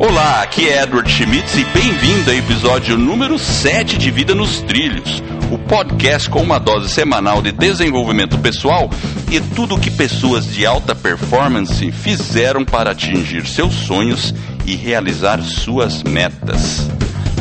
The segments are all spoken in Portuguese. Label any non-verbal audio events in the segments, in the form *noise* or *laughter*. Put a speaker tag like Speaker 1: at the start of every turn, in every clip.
Speaker 1: Olá, aqui é Edward Schmitz e bem-vindo ao episódio número 7 de Vida nos Trilhos, o podcast com uma dose semanal de desenvolvimento pessoal e tudo o que pessoas de alta performance fizeram para atingir seus sonhos e realizar suas metas.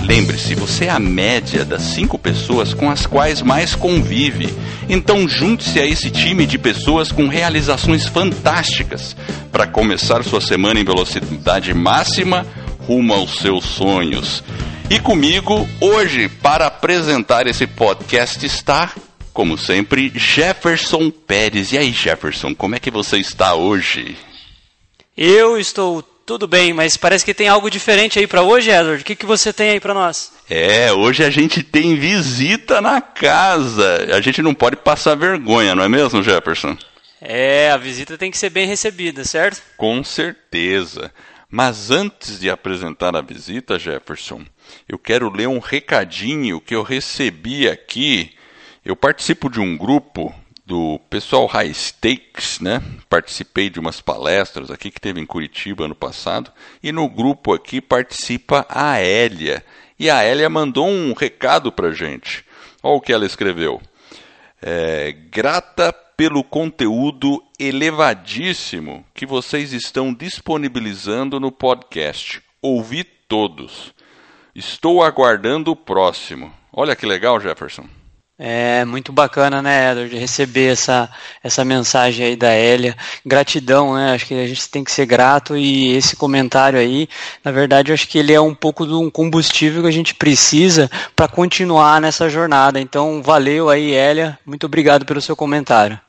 Speaker 1: Lembre-se, você é a média das cinco pessoas com as quais mais convive. Então junte-se a esse time de pessoas com realizações fantásticas para começar sua semana em velocidade máxima rumo aos seus sonhos. E comigo, hoje, para apresentar esse podcast, está, como sempre, Jefferson Pérez. E aí, Jefferson, como é que você está hoje?
Speaker 2: Eu estou tudo bem, mas parece que tem algo diferente aí para hoje, Edward. O que, que você tem aí para nós?
Speaker 1: É, hoje a gente tem visita na casa. A gente não pode passar vergonha, não é mesmo, Jefferson?
Speaker 2: É, a visita tem que ser bem recebida, certo?
Speaker 1: Com certeza. Mas antes de apresentar a visita, Jefferson, eu quero ler um recadinho que eu recebi aqui. Eu participo de um grupo do pessoal High Stakes, né? Participei de umas palestras aqui que teve em Curitiba ano passado e no grupo aqui participa a Hélia. E a Hélia mandou um recado para gente. Olha o que ela escreveu. É, grata pelo conteúdo elevadíssimo que vocês estão disponibilizando no podcast. Ouvi todos. Estou aguardando o próximo. Olha que legal, Jefferson.
Speaker 2: É muito bacana, né, Edward, receber essa, essa mensagem aí da Hélia. Gratidão, né? Acho que a gente tem que ser grato e esse comentário aí, na verdade, eu acho que ele é um pouco de um combustível que a gente precisa para continuar nessa jornada. Então, valeu aí, Hélia. Muito obrigado pelo seu comentário.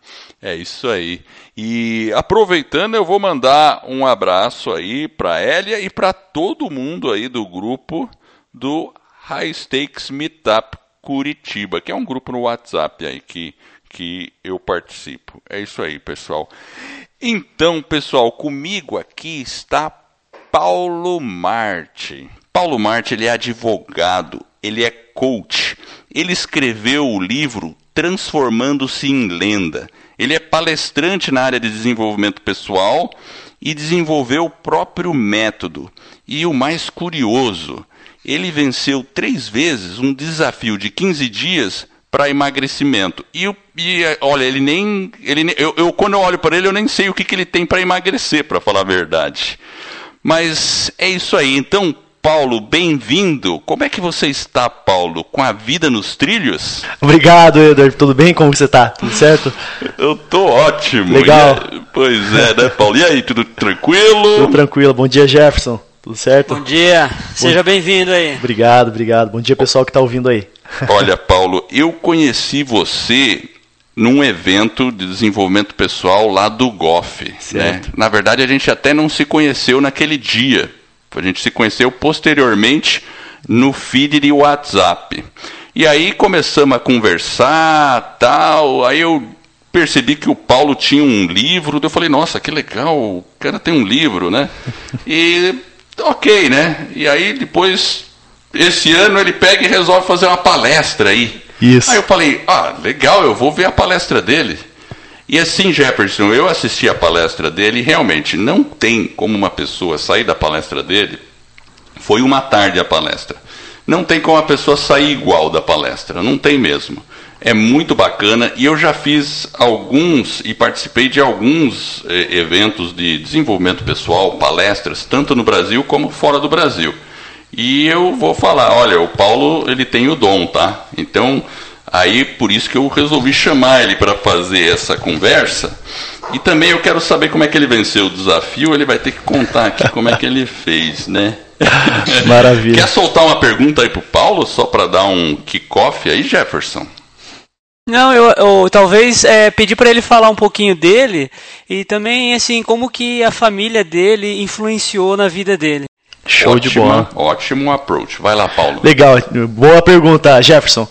Speaker 1: É isso aí. E aproveitando, eu vou mandar um abraço aí para Hélia e para todo mundo aí do grupo do High Stakes Meetup Curitiba, que é um grupo no WhatsApp aí que, que eu participo. É isso aí, pessoal. Então, pessoal, comigo aqui está Paulo Marte. Paulo Marte, ele é advogado, ele é coach. Ele escreveu o livro Transformando-se em Lenda. Ele é palestrante na área de desenvolvimento pessoal e desenvolveu o próprio método. E o mais curioso, ele venceu três vezes um desafio de 15 dias para emagrecimento. E, e, olha, ele nem. Ele, eu, eu, quando eu olho para ele, eu nem sei o que, que ele tem para emagrecer, para falar a verdade. Mas é isso aí. Então, Paulo, bem-vindo. Como é que você está, Paulo? Com a vida nos trilhos?
Speaker 3: Obrigado, Eder. Tudo bem? Como você está? Tudo certo? *laughs*
Speaker 1: Eu tô ótimo.
Speaker 3: Legal.
Speaker 1: E, pois é, né, Paulo? E aí, tudo tranquilo?
Speaker 3: Tudo tranquilo. Bom dia, Jefferson. Tudo certo?
Speaker 2: Bom dia. Seja bem-vindo aí.
Speaker 3: Obrigado, obrigado. Bom dia, pessoal que está ouvindo aí.
Speaker 1: Olha, *laughs* Paulo, eu conheci você num evento de desenvolvimento pessoal lá do GOF. Né? Na verdade, a gente até não se conheceu naquele dia. A gente se conheceu posteriormente no feed de WhatsApp. E aí começamos a conversar, tal. Aí eu percebi que o Paulo tinha um livro. Eu falei, nossa, que legal, o cara tem um livro, né? *laughs* E ok, né? E aí depois, esse ano ele pega e resolve fazer uma palestra aí.
Speaker 3: Isso.
Speaker 1: Aí eu falei, ah, legal, eu vou ver a palestra dele. E assim, Jefferson, eu assisti a palestra dele e realmente não tem como uma pessoa sair da palestra dele. Foi uma tarde a palestra. Não tem como a pessoa sair igual da palestra, não tem mesmo. É muito bacana e eu já fiz alguns e participei de alguns eh, eventos de desenvolvimento pessoal, palestras, tanto no Brasil como fora do Brasil. E eu vou falar, olha, o Paulo ele tem o dom, tá? Então Aí por isso que eu resolvi chamar ele para fazer essa conversa. E também eu quero saber como é que ele venceu o desafio. Ele vai ter que contar aqui como é que ele fez, né? *laughs*
Speaker 3: Maravilha.
Speaker 1: Quer soltar uma pergunta aí pro Paulo só para dar um kickoff aí, Jefferson?
Speaker 2: Não, eu, eu talvez é, pedir para ele falar um pouquinho dele e também assim como que a família dele influenciou na vida dele.
Speaker 3: Show
Speaker 1: Ótima,
Speaker 3: de bola.
Speaker 1: Ótimo approach. Vai lá, Paulo.
Speaker 3: Legal, boa pergunta, Jefferson.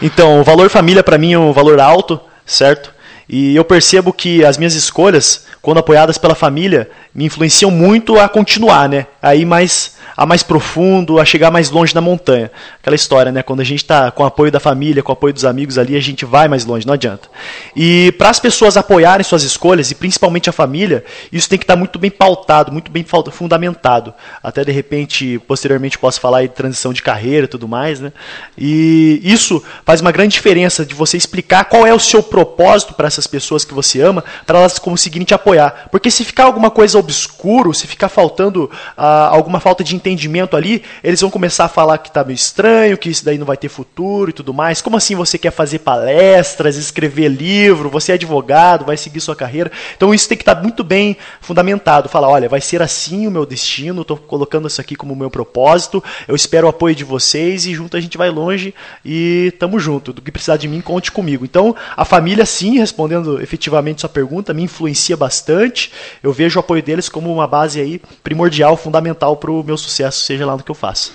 Speaker 3: Então, o valor família para mim é um valor alto, certo? E eu percebo que as minhas escolhas, quando apoiadas pela família, me influenciam muito a continuar, né? Aí mais a mais profundo, a chegar mais longe na montanha. Aquela história, né? Quando a gente está com o apoio da família, com o apoio dos amigos ali, a gente vai mais longe, não adianta. E para as pessoas apoiarem suas escolhas, e principalmente a família, isso tem que estar tá muito bem pautado, muito bem fundamentado. Até de repente, posteriormente, posso falar de transição de carreira e tudo mais, né? E isso faz uma grande diferença de você explicar qual é o seu propósito para essas pessoas que você ama, para elas conseguirem te apoiar. Porque se ficar alguma coisa obscuro, se ficar faltando ah, alguma falta de entendimento ali, eles vão começar a falar que está meio estranho, que isso daí não vai ter futuro e tudo mais. Como assim você quer fazer palestras, escrever livro, você é advogado, vai seguir sua carreira? Então isso tem que estar tá muito bem fundamentado. Falar, olha, vai ser assim o meu destino, estou colocando isso aqui como meu propósito, eu espero o apoio de vocês e junto a gente vai longe e tamo junto. Do que precisar de mim, conte comigo. Então, a família, sim, respondendo efetivamente sua pergunta, me influencia bastante. Eu vejo o apoio deles como uma base aí primordial, fundamental para o meu sucesso seja lá no que eu faço.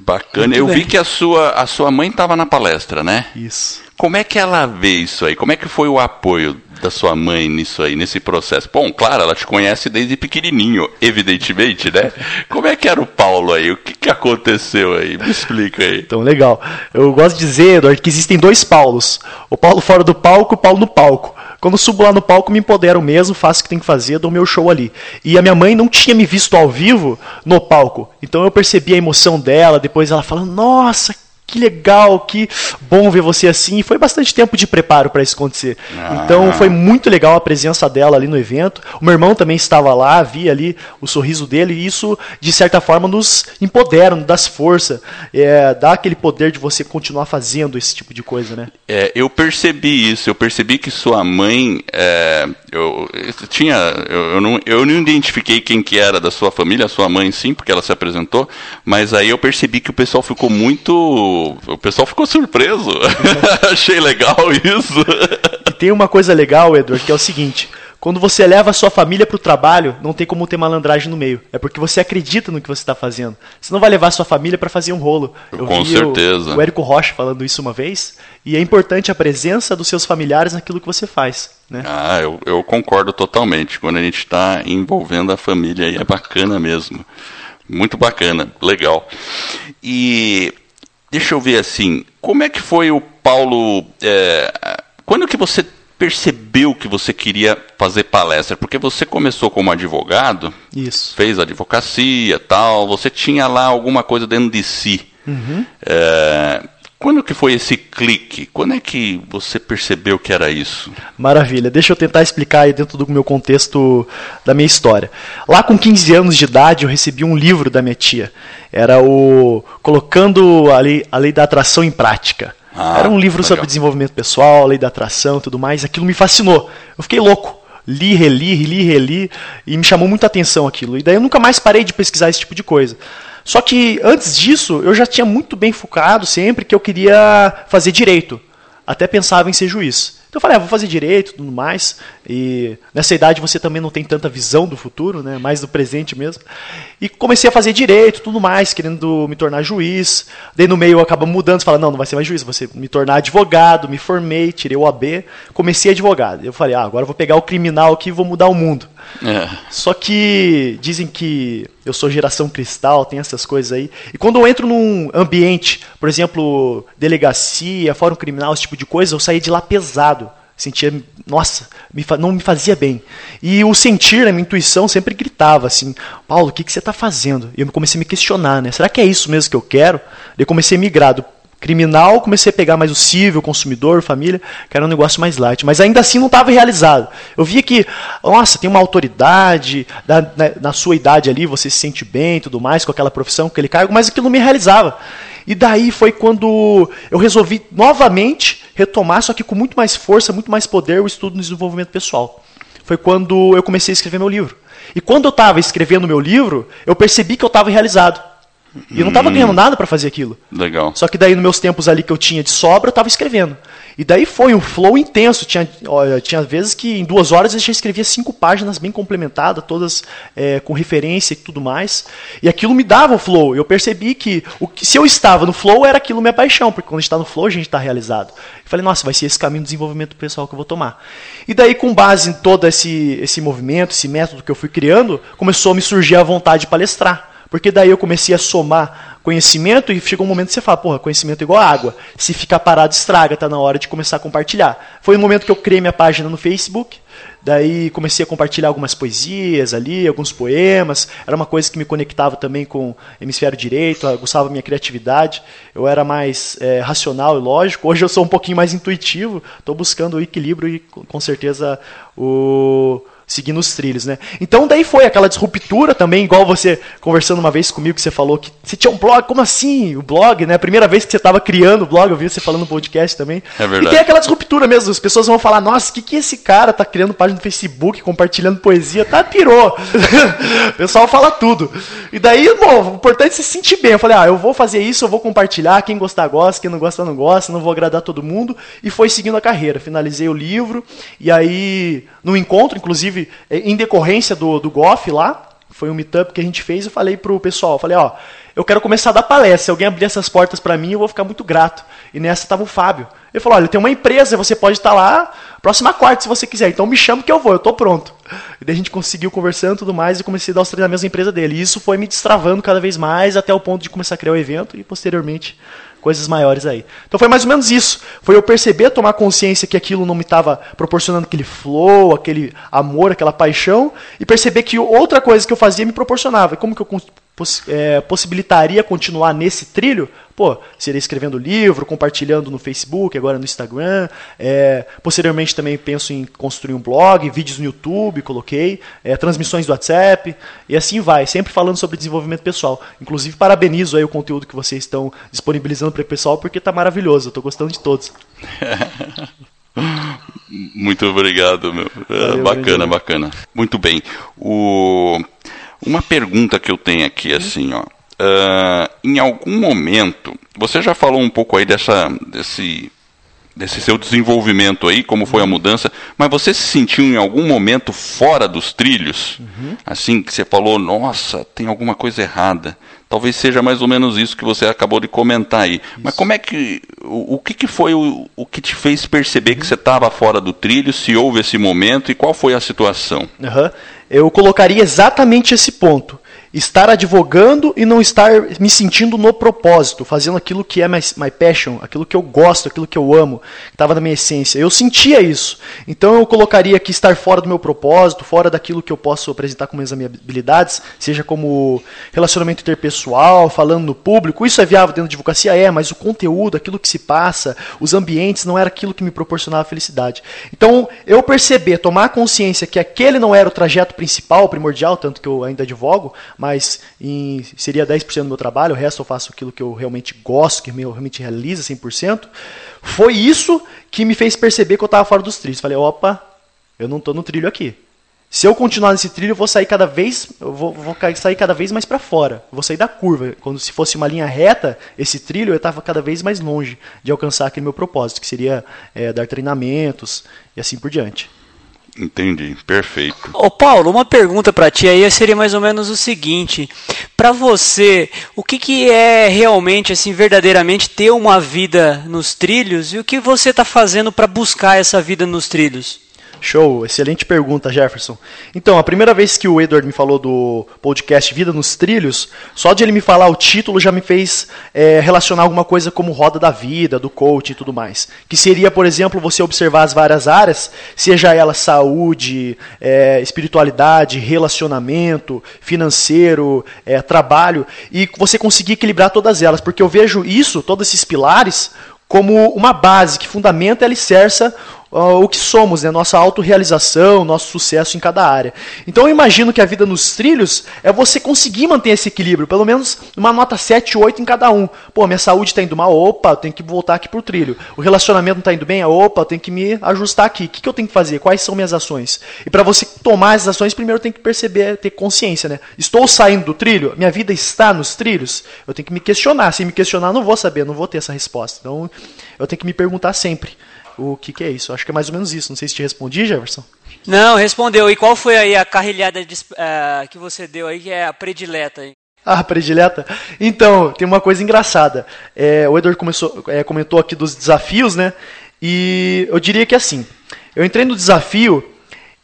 Speaker 1: Bacana. Muito eu bem. vi que a sua, a sua mãe estava na palestra, né?
Speaker 3: Isso.
Speaker 1: Como é que ela vê isso aí? Como é que foi o apoio da sua mãe nisso aí, nesse processo? Bom, claro, ela te conhece desde pequenininho, evidentemente, né? Como é que era o Paulo aí? O que, que aconteceu aí? Me explica aí.
Speaker 3: Então, legal. Eu gosto de dizer, Eduardo, que existem dois Paulos. O Paulo fora do palco o Paulo no palco. Quando subo lá no palco, me empodero mesmo, faço o que tem que fazer, dou meu show ali. E a minha mãe não tinha me visto ao vivo no palco. Então eu percebi a emoção dela, depois ela falando, nossa, que legal, que bom ver você assim. E foi bastante tempo de preparo para isso acontecer. Ah. Então foi muito legal a presença dela ali no evento. O meu irmão também estava lá, vi ali o sorriso dele, e isso, de certa forma, nos empodera, nos dá força, é, dá aquele poder de você continuar fazendo esse tipo de coisa, né?
Speaker 1: É, eu percebi isso, eu percebi que sua mãe. É, eu, eu, tinha. Eu, eu, não, eu não identifiquei quem que era da sua família, a sua mãe sim, porque ela se apresentou, mas aí eu percebi que o pessoal ficou muito o pessoal ficou surpreso. *laughs* Achei legal isso.
Speaker 3: E tem uma coisa legal, Edward, que é o seguinte: quando você leva a sua família para o trabalho, não tem como ter malandragem no meio. É porque você acredita no que você está fazendo. Você não vai levar a sua família para fazer um rolo.
Speaker 1: Eu Com certeza.
Speaker 3: O, o Érico Rocha falando isso uma vez. E é importante a presença dos seus familiares naquilo que você faz. Né?
Speaker 1: Ah, eu, eu concordo totalmente. Quando a gente está envolvendo a família, aí é bacana mesmo. Muito bacana, legal. E deixa eu ver assim, como é que foi o Paulo? É, quando que você percebeu que você queria fazer palestra? Porque você começou como advogado,
Speaker 3: Isso.
Speaker 1: fez advocacia, tal. Você tinha lá alguma coisa dentro de si.
Speaker 3: Uhum.
Speaker 1: É, quando que foi esse clique? Quando é que você percebeu que era isso?
Speaker 3: Maravilha. Deixa eu tentar explicar aí dentro do meu contexto da minha história. Lá com 15 anos de idade, eu recebi um livro da minha tia. Era o Colocando a Lei, a lei da Atração em Prática. Ah, era um livro legal. sobre desenvolvimento pessoal, lei da atração e tudo mais. Aquilo me fascinou. Eu fiquei louco. Li, reli, li, reli. E me chamou muita atenção aquilo. E daí eu nunca mais parei de pesquisar esse tipo de coisa. Só que antes disso, eu já tinha muito bem focado sempre que eu queria fazer direito. Até pensava em ser juiz. Então eu falei, ah, vou fazer direito e tudo mais. E nessa idade você também não tem tanta visão do futuro, né? mais do presente mesmo. E comecei a fazer direito tudo mais, querendo me tornar juiz. Daí no meio eu acabo mudando, falando, não, não vai ser mais juiz, ser, me tornar advogado. Me formei, tirei o AB, comecei advogado. Eu falei, ah, agora eu vou pegar o criminal aqui e vou mudar o mundo. É. Só que dizem que eu sou geração cristal, tem essas coisas aí. E quando eu entro num ambiente, por exemplo, delegacia, fórum criminal, esse tipo de coisa, eu saí de lá pesado. Sentia, nossa, me, não me fazia bem. E o sentir, a minha intuição sempre gritava assim: Paulo, o que, que você está fazendo? E eu comecei a me questionar, né? Será que é isso mesmo que eu quero? Eu comecei a migrar do criminal, comecei a pegar mais o civil, consumidor, família, que era um negócio mais light. Mas ainda assim não estava realizado. Eu via que, nossa, tem uma autoridade, na, na, na, sua idade ali você se sente bem tudo mais, com aquela profissão, com aquele cargo, mas aquilo não me realizava. E daí foi quando eu resolvi novamente retomar, só que com muito mais força, muito mais poder, o estudo no desenvolvimento pessoal. Foi quando eu comecei a escrever meu livro. E quando eu estava escrevendo meu livro, eu percebi que eu estava realizado. E eu não estava ganhando nada para fazer aquilo.
Speaker 1: Legal.
Speaker 3: Só que daí, nos meus tempos ali que eu tinha de sobra, eu estava escrevendo. E daí foi um flow intenso. Tinha, olha, tinha vezes que em duas horas eu já escrevia cinco páginas bem complementadas, todas é, com referência e tudo mais. E aquilo me dava o flow. Eu percebi que, o que se eu estava no flow, era aquilo minha paixão, porque quando a gente está no flow, a gente está realizado. Eu falei, nossa, vai ser esse caminho de desenvolvimento pessoal que eu vou tomar. E daí, com base em todo esse, esse movimento, esse método que eu fui criando, começou a me surgir a vontade de palestrar. Porque daí eu comecei a somar conhecimento e chegou um momento que você fala, porra, conhecimento é igual água. Se ficar parado, estraga, tá na hora de começar a compartilhar. Foi o momento que eu criei minha página no Facebook, daí comecei a compartilhar algumas poesias ali, alguns poemas. Era uma coisa que me conectava também com o hemisfério direito, gostava da minha criatividade. Eu era mais é, racional e lógico. Hoje eu sou um pouquinho mais intuitivo, estou buscando o equilíbrio e com certeza o seguindo os trilhos, né? Então daí foi aquela disruptura também, igual você conversando uma vez comigo que você falou que você tinha um blog, como assim? O blog, né? A primeira vez que você estava criando o blog, eu vi você falando no podcast também.
Speaker 1: É verdade.
Speaker 3: E tem aquela disruptura mesmo, as pessoas vão falar: "Nossa, o que que esse cara tá criando página no Facebook, compartilhando poesia? Tá pirou". *laughs* o pessoal fala tudo. E daí, bom, o importante é se sentir bem. Eu falei: "Ah, eu vou fazer isso, eu vou compartilhar, quem gostar gosta, quem não gosta não gosta, não vou agradar todo mundo". E foi seguindo a carreira. Finalizei o livro e aí no encontro, inclusive, em decorrência do, do GOF lá, foi um meetup que a gente fez, eu falei pro pessoal, falei, ó, eu quero começar a dar palestra, se alguém abrir essas portas para mim, eu vou ficar muito grato. E nessa estava o Fábio. Ele falou, olha, tem uma empresa, você pode estar lá, próxima quarta se você quiser, então me chama que eu vou, eu tô pronto. E daí a gente conseguiu conversando e tudo mais, e comecei a dar os treinamentos na empresa dele. E isso foi me destravando cada vez mais, até o ponto de começar a criar o evento, e posteriormente coisas maiores aí. Então foi mais ou menos isso. Foi eu perceber, tomar consciência que aquilo não me estava proporcionando aquele flow, aquele amor, aquela paixão, e perceber que outra coisa que eu fazia me proporcionava. E como que eu poss é, possibilitaria continuar nesse trilho? Pô, seria escrevendo livro, compartilhando no Facebook, agora no Instagram. É, posteriormente também penso em construir um blog, vídeos no YouTube, coloquei, é, transmissões do WhatsApp, e assim vai, sempre falando sobre desenvolvimento pessoal. Inclusive, parabenizo aí o conteúdo que vocês estão disponibilizando para o pessoal, porque está maravilhoso, estou gostando de todos. *laughs*
Speaker 1: Muito obrigado, meu. Valeu, bacana, bacana. Muito bem. O... Uma pergunta que eu tenho aqui, assim, ó. Uh, em algum momento, você já falou um pouco aí dessa, desse, desse seu desenvolvimento aí, como foi a mudança, mas você se sentiu em algum momento fora dos trilhos? Uhum. Assim, que você falou, nossa, tem alguma coisa errada. Talvez seja mais ou menos isso que você acabou de comentar aí. Isso. Mas como é que. O, o que, que foi o, o que te fez perceber uhum. que você estava fora do trilho, se houve esse momento e qual foi a situação?
Speaker 3: Uhum. Eu colocaria exatamente esse ponto estar advogando e não estar me sentindo no propósito, fazendo aquilo que é my, my passion, aquilo que eu gosto, aquilo que eu amo, que estava na minha essência. Eu sentia isso. Então eu colocaria que estar fora do meu propósito, fora daquilo que eu posso apresentar como minhas habilidades, seja como relacionamento interpessoal, falando no público, isso é viável dentro de advocacia? É, mas o conteúdo, aquilo que se passa, os ambientes, não era aquilo que me proporcionava felicidade. Então eu perceber, tomar consciência que aquele não era o trajeto principal, primordial, tanto que eu ainda advogo, mas em, seria 10% do meu trabalho, o resto eu faço aquilo que eu realmente gosto, que eu realmente realiza 100%. Foi isso que me fez perceber que eu estava fora dos trilhos. Falei, opa, eu não estou no trilho aqui. Se eu continuar nesse trilho, eu vou sair cada vez, vou, vou sair cada vez mais para fora. Vou sair da curva. Quando se fosse uma linha reta, esse trilho eu estava cada vez mais longe de alcançar aquele meu propósito, que seria é, dar treinamentos e assim por diante.
Speaker 1: Entendi, perfeito.
Speaker 2: Ô Paulo, uma pergunta para ti aí seria mais ou menos o seguinte: para você, o que, que é realmente, assim, verdadeiramente ter uma vida nos trilhos e o que você está fazendo para buscar essa vida nos trilhos?
Speaker 3: Show, excelente pergunta, Jefferson. Então, a primeira vez que o Edward me falou do podcast Vida nos Trilhos, só de ele me falar o título já me fez é, relacionar alguma coisa como roda da vida, do coach e tudo mais. Que seria, por exemplo, você observar as várias áreas, seja ela saúde, é, espiritualidade, relacionamento, financeiro, é, trabalho, e você conseguir equilibrar todas elas, porque eu vejo isso, todos esses pilares, como uma base que fundamenta e alicerça o que somos, né? Nossa autorrealização, nosso sucesso em cada área. Então eu imagino que a vida nos trilhos é você conseguir manter esse equilíbrio, pelo menos uma nota 7, 8 em cada um. Pô, minha saúde está indo mal, opa, eu tenho que voltar aqui pro trilho. O relacionamento não está indo bem, opa, eu tenho que me ajustar aqui. O que, que eu tenho que fazer? Quais são minhas ações? E para você tomar as ações, primeiro tem que perceber, ter consciência, né? Estou saindo do trilho? Minha vida está nos trilhos? Eu tenho que me questionar. Se me questionar, não vou saber, não vou ter essa resposta. Então, eu tenho que me perguntar sempre o que, que é isso. Acho que é mais ou menos isso. Não sei se te respondi, Jefferson.
Speaker 2: Não, respondeu. E qual foi aí a carrilhada de, uh, que você deu aí, que é a predileta? Hein?
Speaker 3: Ah, predileta? Então, tem uma coisa engraçada. É, o Edward começou, é, comentou aqui dos desafios, né? E eu diria que assim, eu entrei no desafio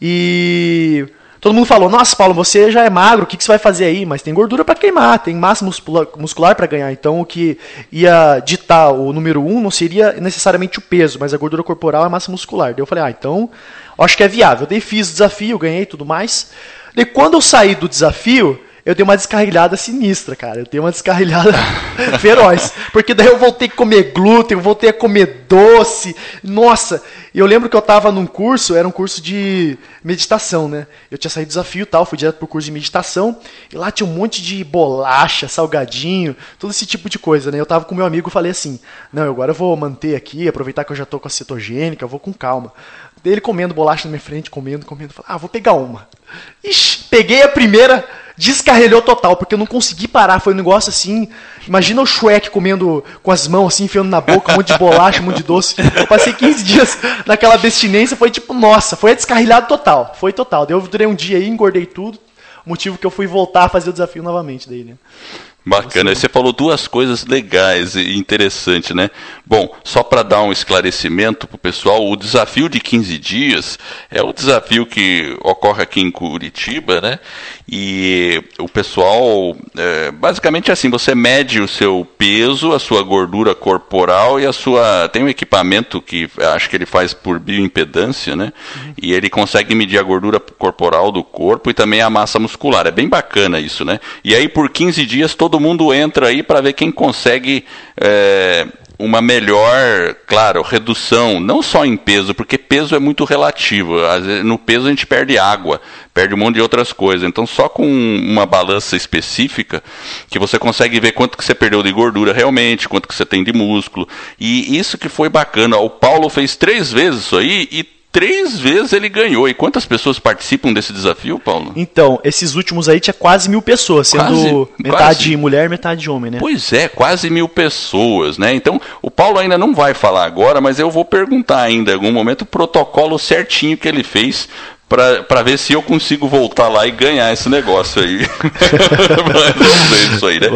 Speaker 3: e Todo mundo falou: Nossa, Paulo, você já é magro, o que, que você vai fazer aí? Mas tem gordura para queimar, tem massa muscular para ganhar. Então, o que ia ditar o número um não seria necessariamente o peso, mas a gordura corporal é a massa muscular. Daí eu falei: Ah, então acho que é viável. Daí fiz o desafio, ganhei tudo mais. Daí quando eu saí do desafio, eu dei uma descarrilhada sinistra, cara. Eu dei uma descarrilhada *laughs* feroz. Porque daí eu voltei a comer glúten, eu voltei a comer doce. Nossa, eu lembro que eu tava num curso, era um curso de meditação, né? Eu tinha saído do desafio e tal, fui direto pro curso de meditação. E lá tinha um monte de bolacha, salgadinho, todo esse tipo de coisa, né? Eu tava com meu amigo e falei assim: não, agora eu vou manter aqui, aproveitar que eu já tô com a cetogênica, eu vou com calma. Dele comendo bolacha na minha frente, comendo, comendo. Falei, ah, vou pegar uma. Ixi, peguei a primeira, descarrelhou total, porque eu não consegui parar. Foi um negócio assim. Imagina o Shrek comendo com as mãos assim, enfiando na boca, um monte de bolacha, um monte de doce. Eu passei 15 dias naquela abstinência, foi tipo, nossa, foi descarrilhado total. Foi total. Eu durei um dia aí, engordei tudo. Motivo que eu fui voltar a fazer o desafio novamente daí, né?
Speaker 1: Bacana, você falou duas coisas legais e interessantes, né? Bom, só para dar um esclarecimento para o pessoal, o desafio de 15 dias é o desafio que ocorre aqui em Curitiba, né? E o pessoal, é, basicamente assim, você mede o seu peso, a sua gordura corporal e a sua. Tem um equipamento que acho que ele faz por bioimpedância, né? Uhum. E ele consegue medir a gordura corporal do corpo e também a massa muscular. É bem bacana isso, né? E aí por 15 dias todo mundo entra aí para ver quem consegue. É, uma melhor, claro, redução, não só em peso, porque peso é muito relativo. No peso a gente perde água, perde um monte de outras coisas. Então, só com uma balança específica que você consegue ver quanto que você perdeu de gordura realmente, quanto que você tem de músculo. E isso que foi bacana. O Paulo fez três vezes isso aí e três vezes ele ganhou. E quantas pessoas participam desse desafio, Paulo?
Speaker 3: Então, esses últimos aí tinha quase mil pessoas, sendo quase, metade quase. mulher, metade homem, né?
Speaker 1: Pois é, quase mil pessoas, né? Então, o Paulo ainda não vai falar agora, mas eu vou perguntar ainda em algum momento o protocolo certinho que ele fez para ver se eu consigo voltar lá e ganhar esse negócio aí. *laughs* Vamos ver isso aí, né?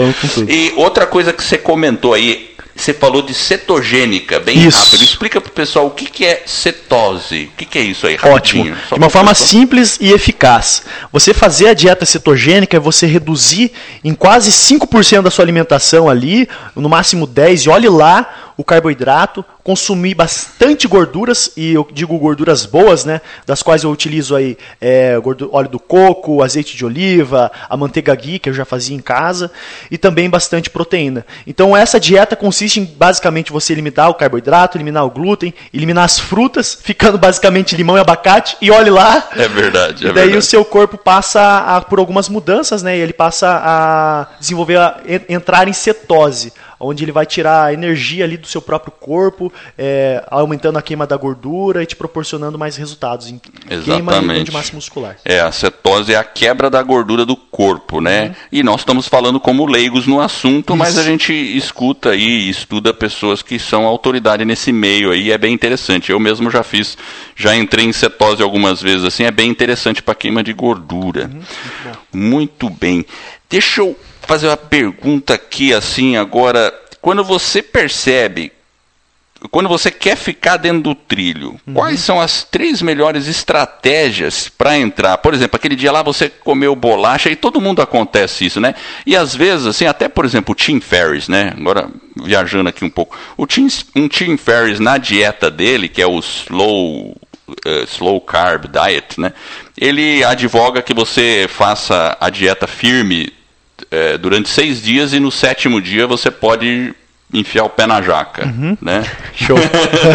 Speaker 1: E outra coisa que você comentou aí, você falou de cetogênica, bem isso. rápido. Explica para o pessoal o que, que é cetose. O que, que é isso aí,
Speaker 3: rapidinho. Ótimo. De uma forma pessoal. simples e eficaz. Você fazer a dieta cetogênica é você reduzir em quase 5% da sua alimentação ali, no máximo 10%, e olhe lá o carboidrato, consumir bastante gorduras, e eu digo gorduras boas, né, das quais eu utilizo aí é, óleo do coco, azeite de oliva, a manteiga ghee, que eu já fazia em casa, e também bastante proteína. Então essa dieta consiste em basicamente você eliminar o carboidrato, eliminar o glúten, eliminar as frutas, ficando basicamente limão e abacate, e olhe lá.
Speaker 1: É verdade, é
Speaker 3: e daí
Speaker 1: verdade.
Speaker 3: o seu corpo passa a, por algumas mudanças, né, e ele passa a desenvolver, a, entrar em cetose onde ele vai tirar a energia ali do seu próprio corpo, é, aumentando a queima da gordura e te proporcionando mais resultados em
Speaker 1: queima
Speaker 3: de massa muscular.
Speaker 1: É, a cetose é a quebra da gordura do corpo, né? Uhum. E nós estamos falando como leigos no assunto, Isso. mas a gente escuta e estuda pessoas que são autoridade nesse meio aí, é bem interessante. Eu mesmo já fiz, já entrei em cetose algumas vezes assim, é bem interessante para queima de gordura. Uhum. Muito, muito bem. Deixa eu fazer uma pergunta aqui assim agora. Quando você percebe, quando você quer ficar dentro do trilho, uhum. quais são as três melhores estratégias para entrar? Por exemplo, aquele dia lá você comeu bolacha e todo mundo acontece isso, né? E às vezes, assim, até por exemplo, o Tim Ferriss, né? Agora viajando aqui um pouco, o Tim, um Tim Ferriss na dieta dele, que é o slow Uh, slow carb diet, né? Ele advoga que você faça a dieta firme é, durante seis dias e no sétimo dia você pode enfiar o pé na jaca, uhum. né? *laughs*
Speaker 3: Show.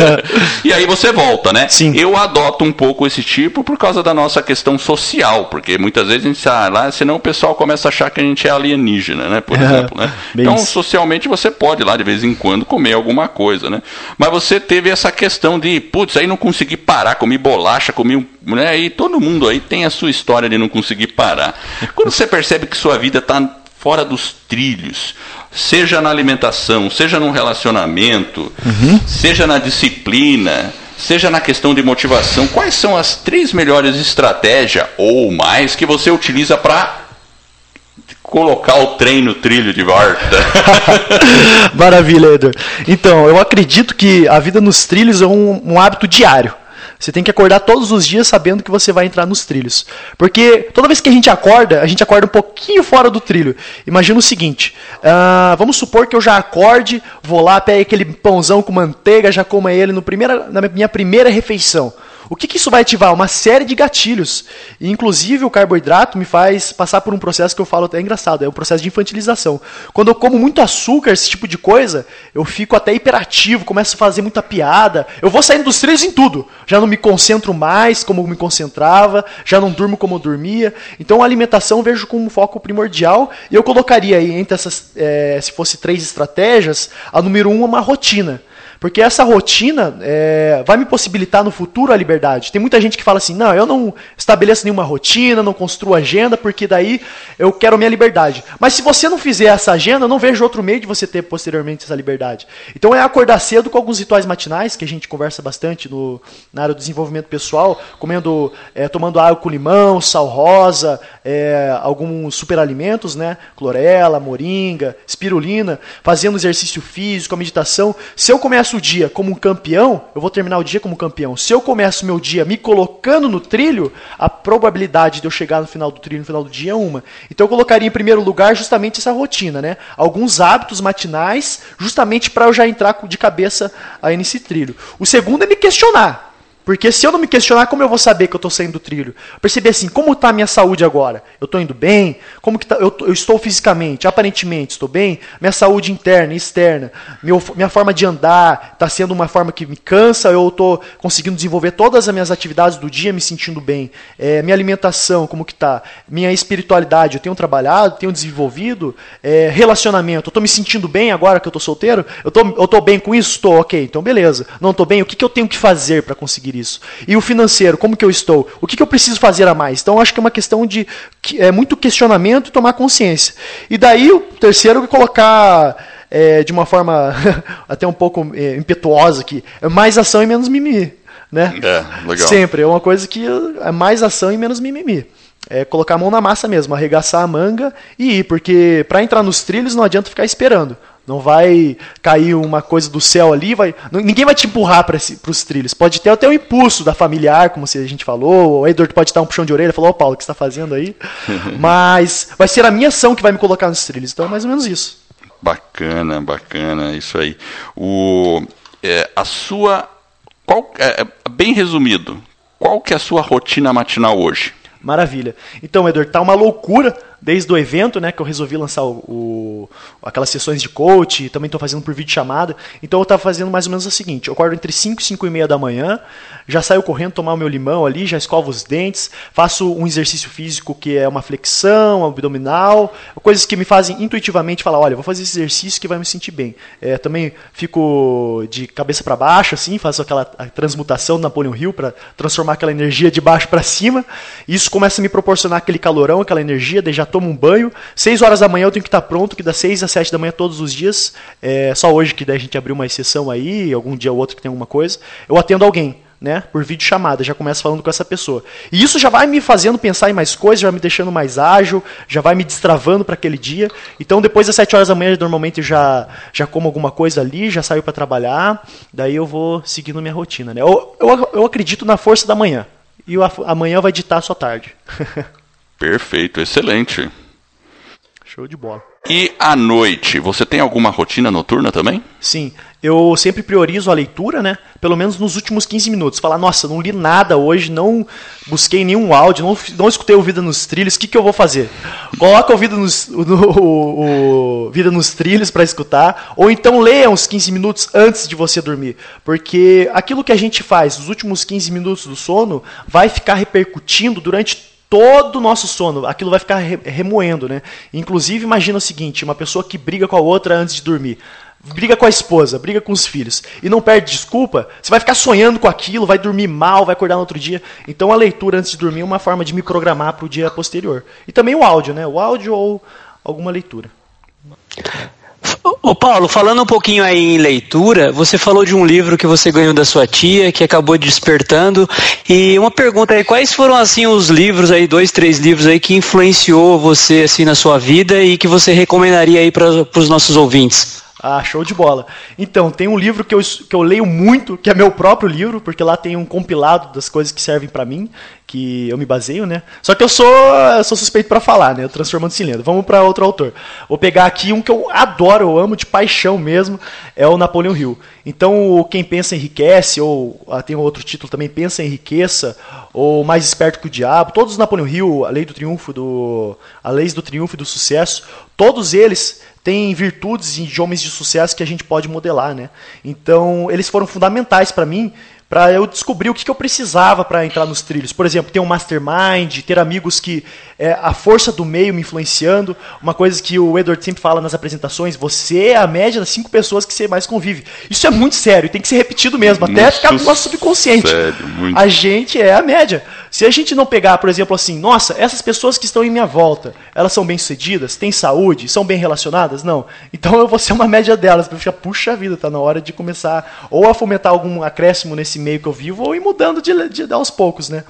Speaker 3: *laughs*
Speaker 1: e aí você volta, né?
Speaker 3: Sim.
Speaker 1: Eu adoto um pouco esse tipo por causa da nossa questão social, porque muitas vezes a gente sai lá, senão o pessoal começa a achar que a gente é alienígena, né? Por *laughs* exemplo, né? então, isso. socialmente você pode lá de vez em quando comer alguma coisa, né? Mas você teve essa questão de, putz, aí não consegui parar, comi bolacha, comi né? E todo mundo aí tem a sua história de não conseguir parar. Quando você percebe que sua vida está fora dos trilhos, seja na alimentação, seja num relacionamento, uhum. seja na disciplina, seja na questão de motivação, quais são as três melhores estratégias ou mais que você utiliza para colocar o trem no trilho de volta? *laughs*
Speaker 3: Maravilha, Eder. Então, eu acredito que a vida nos trilhos é um, um hábito diário. Você tem que acordar todos os dias sabendo que você vai entrar nos trilhos. Porque toda vez que a gente acorda, a gente acorda um pouquinho fora do trilho. Imagina o seguinte: uh, vamos supor que eu já acorde, vou lá, pegue aquele pãozão com manteiga, já coma ele no primeira, na minha primeira refeição. O que, que, isso vai ativar? Uma série de gatilhos. E, inclusive, o carboidrato me faz passar por um processo que eu falo até engraçado, é o processo de infantilização. Quando eu como muito açúcar, esse tipo de coisa, eu fico até hiperativo, começo a fazer muita piada. Eu vou saindo dos trilhos em tudo. Já não me concentro mais como me concentrava, já não durmo como eu dormia. Então, a alimentação eu vejo como um foco primordial. E eu colocaria aí, entre essas, é, se fosse três estratégias, a número um é uma rotina. Porque essa rotina é, vai me possibilitar no futuro a liberdade. Tem muita gente que fala assim: não, eu não estabeleço nenhuma rotina, não construo agenda, porque daí eu quero minha liberdade. Mas se você não fizer essa agenda, eu não vejo outro meio de você ter posteriormente essa liberdade. Então é acordar cedo com alguns rituais matinais, que a gente conversa bastante no, na área do desenvolvimento pessoal, comendo, é, tomando água com limão, sal rosa, é, alguns superalimentos, né? Clorela, moringa, espirulina, fazendo exercício físico, a meditação. Se eu começo começo o dia como um campeão, eu vou terminar o dia como campeão. Se eu começo meu dia me colocando no trilho, a probabilidade de eu chegar no final do trilho, no final do dia é uma. Então eu colocaria em primeiro lugar justamente essa rotina, né? Alguns hábitos matinais, justamente para eu já entrar de cabeça aí nesse trilho. O segundo é me questionar. Porque se eu não me questionar, como eu vou saber que eu estou saindo do trilho? Perceber assim, como está a minha saúde agora? Eu estou indo bem? Como que tá, eu, eu, estou fisicamente? Aparentemente estou bem? Minha saúde interna e externa? Meu, minha forma de andar está sendo uma forma que me cansa? Eu estou conseguindo desenvolver todas as minhas atividades do dia me sentindo bem? É, minha alimentação, como que está? Minha espiritualidade, eu tenho trabalhado, tenho desenvolvido? É, relacionamento, eu estou me sentindo bem agora que eu estou solteiro? Eu estou bem com isso? Estou, ok, então beleza. Não estou bem, o que, que eu tenho que fazer para conseguir conseguir isso? E o financeiro, como que eu estou? O que, que eu preciso fazer a mais? Então, acho que é uma questão de é, muito questionamento e tomar consciência. E daí, o terceiro colocar é, de uma forma *laughs* até um pouco é, impetuosa aqui, é mais ação e menos mimimi. Né?
Speaker 1: É, legal.
Speaker 3: Sempre, é uma coisa que é mais ação e menos mimimi. É colocar a mão na massa mesmo, arregaçar a manga e ir, porque para entrar nos trilhos não adianta ficar esperando. Não vai cair uma coisa do céu ali, vai, ninguém vai te empurrar para os trilhos. Pode ter até o impulso da familiar, como a gente falou, o Edward pode dar um puxão de orelha e falar, ô oh, Paulo, o que você está fazendo aí? *laughs* Mas vai ser a minha ação que vai me colocar nos trilhos. Então é mais ou menos isso.
Speaker 1: Bacana, bacana, isso aí. O, é, a sua, qual, é, é bem resumido, qual que é a sua rotina matinal hoje?
Speaker 3: Maravilha. Então, Edward, tá uma loucura desde o evento, né, que eu resolvi lançar o, o aquelas sessões de coach, também estou fazendo por vídeo chamada. Então eu estava fazendo mais ou menos o seguinte: eu acordo entre 5 e 5 e meia da manhã, já saio correndo tomar o meu limão ali, já escovo os dentes, faço um exercício físico que é uma flexão abdominal, coisas que me fazem intuitivamente falar: olha, vou fazer esse exercício que vai me sentir bem. É, também fico de cabeça para baixo, assim, faço aquela transmutação do Napoleon Hill para transformar aquela energia de baixo para cima. Isso começa a me proporcionar aquele calorão, aquela energia, daí já tomo um banho. 6 horas da manhã eu tenho que estar pronto, que das 6 às 7 da manhã todos os dias. É, só hoje que a gente abriu uma exceção aí, algum dia ou outro que tem alguma coisa. Eu atendo alguém. Né, por vídeo chamada, já começo falando com essa pessoa. E isso já vai me fazendo pensar em mais coisas, já vai me deixando mais ágil, já vai me destravando para aquele dia. Então, depois das 7 horas da manhã, normalmente já, já como alguma coisa ali, já saio para trabalhar, daí eu vou seguindo minha rotina. Né? Eu, eu, eu acredito na força da manhã. E o amanhã vai ditar a sua tarde. *laughs*
Speaker 1: Perfeito, excelente.
Speaker 3: Show de bola.
Speaker 1: E à noite, você tem alguma rotina noturna também?
Speaker 3: Sim, eu sempre priorizo a leitura, né? Pelo menos nos últimos 15 minutos. Falar, nossa, não li nada hoje, não busquei nenhum áudio, não, não escutei o Vida nos Trilhos, o que, que eu vou fazer? Coloca *laughs* o Vida nos, no, o, o Vida nos Trilhos para escutar, ou então leia uns 15 minutos antes de você dormir. Porque aquilo que a gente faz nos últimos 15 minutos do sono vai ficar repercutindo durante todo o nosso sono, aquilo vai ficar remoendo, né? Inclusive, imagina o seguinte, uma pessoa que briga com a outra antes de dormir. Briga com a esposa, briga com os filhos e não perde desculpa, você vai ficar sonhando com aquilo, vai dormir mal, vai acordar no outro dia. Então a leitura antes de dormir é uma forma de me programar para o dia posterior. E também o áudio, né? O áudio ou alguma leitura.
Speaker 2: Ô Paulo, falando um pouquinho aí em leitura, você falou de um livro que você ganhou da sua tia, que acabou despertando, e uma pergunta aí, quais foram assim os livros aí, dois, três livros aí que influenciou você assim na sua vida e que você recomendaria aí para os nossos ouvintes?
Speaker 3: Ah, show de bola. Então, tem um livro que eu, que eu leio muito, que é meu próprio livro, porque lá tem um compilado das coisas que servem para mim, que eu me baseio, né? Só que eu sou, eu sou suspeito para falar, né? Transformando Cilindro. Vamos para outro autor. Vou pegar aqui um que eu adoro, eu amo de paixão mesmo, é o Napoleão Hill. Então, quem pensa enriquece, ou ah, tem outro título também, Pensa Enriqueça, ou Mais Esperto que o Diabo, todos os Napoleão Hill, A Lei do Triunfo do A Leis do Triunfo e do Sucesso, todos eles tem virtudes de homens de sucesso que a gente pode modelar, né? Então, eles foram fundamentais para mim para eu descobrir o que, que eu precisava para entrar nos trilhos. Por exemplo, ter um mastermind, ter amigos que é, a força do meio me influenciando. Uma coisa que o Edward sempre fala nas apresentações: você é a média das cinco pessoas que você mais convive. Isso é muito sério, tem que ser repetido mesmo, até ficar no nosso subconsciente.
Speaker 1: Sério, muito.
Speaker 3: A gente é a média. Se a gente não pegar, por exemplo, assim, nossa, essas pessoas que estão em minha volta, elas são bem-sucedidas, têm saúde, são bem relacionadas? Não. Então eu vou ser uma média delas, para ficar, puxa vida, tá na hora de começar ou a fomentar algum acréscimo nesse meio que eu vivo, ou ir mudando de, de, de aos poucos, né?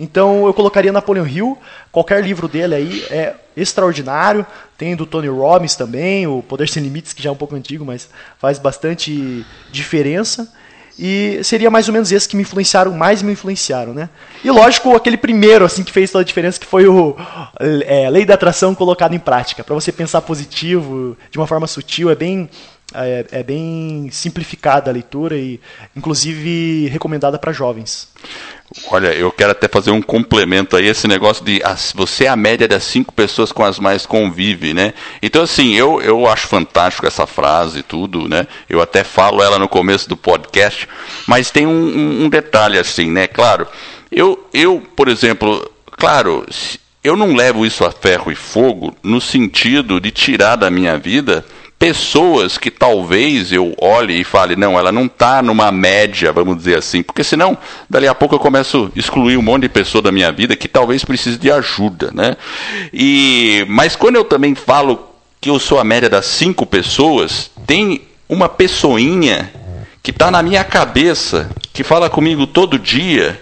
Speaker 3: Então eu colocaria Napoleon Hill, qualquer livro dele aí é extraordinário. Tem do Tony Robbins também, o Poder Sem Limites, que já é um pouco antigo, mas faz bastante diferença. E seria mais ou menos esses que me influenciaram, mais me influenciaram, né? E lógico, aquele primeiro assim que fez toda a diferença, que foi o é, Lei da Atração colocado em prática. Para você pensar positivo, de uma forma sutil, é bem é, é, bem simplificada a leitura e, inclusive, recomendada para jovens.
Speaker 1: Olha, eu quero até fazer um complemento aí, esse negócio de as, você é a média das cinco pessoas com as mais convive, né? Então, assim, eu, eu acho fantástico essa frase e tudo, né? Eu até falo ela no começo do podcast, mas tem um, um detalhe assim, né? Claro, eu, eu, por exemplo, claro, eu não levo isso a ferro e fogo no sentido de tirar da minha vida pessoas que talvez eu olhe e fale, não, ela não está numa média, vamos dizer assim, porque senão, dali a pouco eu começo a excluir um monte de pessoa da minha vida que talvez precise de ajuda, né? E, mas quando eu também falo que eu sou a média das cinco pessoas, tem uma pessoinha que está na minha cabeça, que fala comigo todo dia,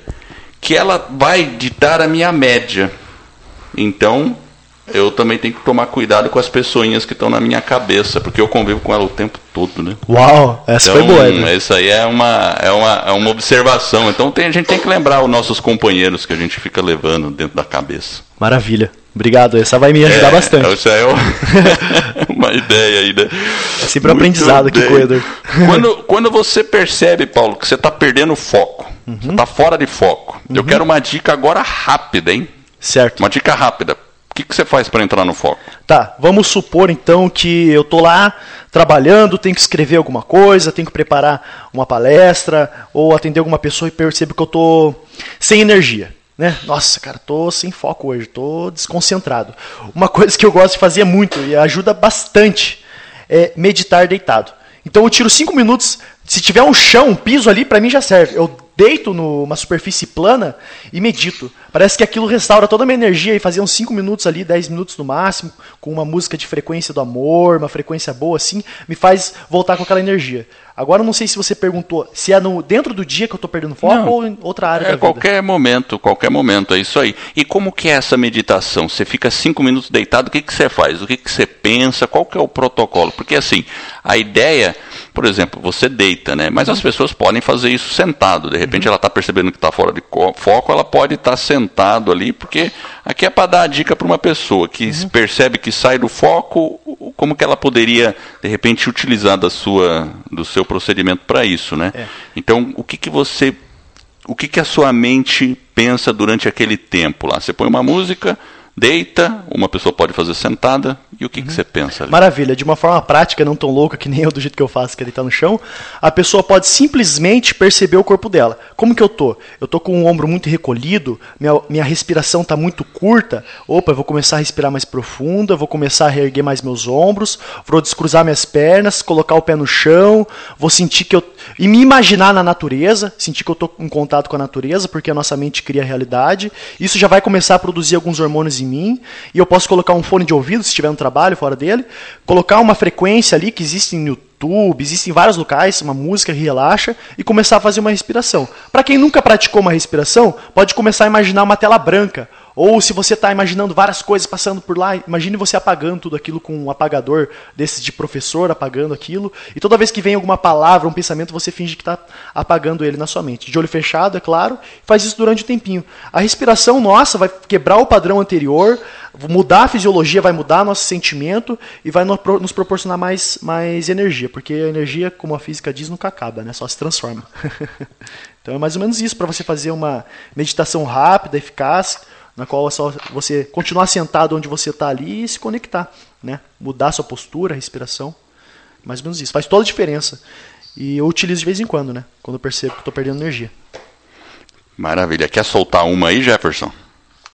Speaker 1: que ela vai ditar a minha média. Então, eu também tenho que tomar cuidado com as pessoinhas que estão na minha cabeça, porque eu convivo com ela o tempo todo, né?
Speaker 3: Uau, essa então, foi boa. Né?
Speaker 1: Isso aí é uma, é, uma, é uma observação. Então tem, a gente tem que lembrar os nossos companheiros que a gente fica levando dentro da cabeça.
Speaker 3: Maravilha. Obrigado, essa vai me ajudar
Speaker 1: é,
Speaker 3: bastante.
Speaker 1: Isso é *laughs* uma ideia aí, né?
Speaker 3: É sempre um aprendizado aqui com o Eder.
Speaker 1: Quando, quando você percebe, Paulo, que você está perdendo foco, uhum. você está fora de foco, uhum. eu quero uma dica agora rápida, hein?
Speaker 3: Certo.
Speaker 1: Uma dica rápida que, que você faz para entrar no foco?
Speaker 3: Tá, vamos supor então que eu tô lá trabalhando, tenho que escrever alguma coisa, tenho que preparar uma palestra ou atender alguma pessoa e percebo que eu tô sem energia. Né? Nossa, cara, tô sem foco hoje, tô desconcentrado. Uma coisa que eu gosto de fazer muito e ajuda bastante é meditar deitado. Então eu tiro cinco minutos, se tiver um chão, um piso ali, para mim já serve. Eu deito numa superfície plana e medito. Parece que aquilo restaura toda a minha energia e fazer uns 5 minutos ali, 10 minutos no máximo, com uma música de frequência do amor, uma frequência boa assim, me faz voltar com aquela energia. Agora eu não sei se você perguntou se é no, dentro do dia que eu estou perdendo foco não, ou em outra área
Speaker 1: é
Speaker 3: da
Speaker 1: vida. qualquer momento, qualquer momento, é isso aí. E como que é essa meditação? Você fica cinco minutos deitado, o que, que você faz? O que, que você pensa? Qual que é o protocolo? Porque assim, a ideia, por exemplo, você deita, né? Mas as pessoas podem fazer isso sentado. De repente uhum. ela está percebendo que está fora de foco, ela pode estar tá sentado ali, porque aqui é para dar a dica para uma pessoa que uhum. percebe que sai do foco, como que ela poderia, de repente, utilizar da sua, do seu procedimento para isso, né? É. Então, o que, que você, o que, que a sua mente pensa durante aquele tempo lá? Você põe uma música, deita, uma pessoa pode fazer sentada, e o que, uhum. você pensa ali?
Speaker 3: Maravilha, de uma forma prática, não tão louca que nem eu do jeito que eu faço, que é deitar no chão, a pessoa pode simplesmente perceber o corpo dela. Como que eu tô? Eu tô com o ombro muito recolhido, minha, minha respiração tá muito curta, opa, eu vou começar a respirar mais profunda, vou começar a reerguer mais meus ombros, vou descruzar minhas pernas, colocar o pé no chão, vou sentir que eu... e me imaginar na natureza, sentir que eu tô em contato com a natureza, porque a nossa mente cria a realidade, isso já vai começar a produzir alguns hormônios em mim, e eu posso colocar um fone de ouvido, se estiver no trabalho, fora dele, colocar uma frequência ali que existe no YouTube, existe em vários locais, uma música que relaxa, e começar a fazer uma respiração. Para quem nunca praticou uma respiração, pode começar a imaginar uma tela branca, ou se você está imaginando várias coisas passando por lá, imagine você apagando tudo aquilo com um apagador desses de professor, apagando aquilo. E toda vez que vem alguma palavra, um pensamento, você finge que está apagando ele na sua mente. De olho fechado, é claro, faz isso durante um tempinho. A respiração nossa vai quebrar o padrão anterior, mudar a fisiologia, vai mudar nosso sentimento e vai nos proporcionar mais, mais energia. Porque a energia, como a física diz, nunca acaba, né? só se transforma. *laughs* então é mais ou menos isso para você fazer uma meditação rápida, eficaz na qual é só você continuar sentado onde você está ali e se conectar, né? Mudar sua postura, respiração, mais ou menos isso. Faz toda a diferença. E eu utilizo de vez em quando, né? Quando eu percebo que estou perdendo energia.
Speaker 1: Maravilha. Quer soltar uma aí, Jefferson?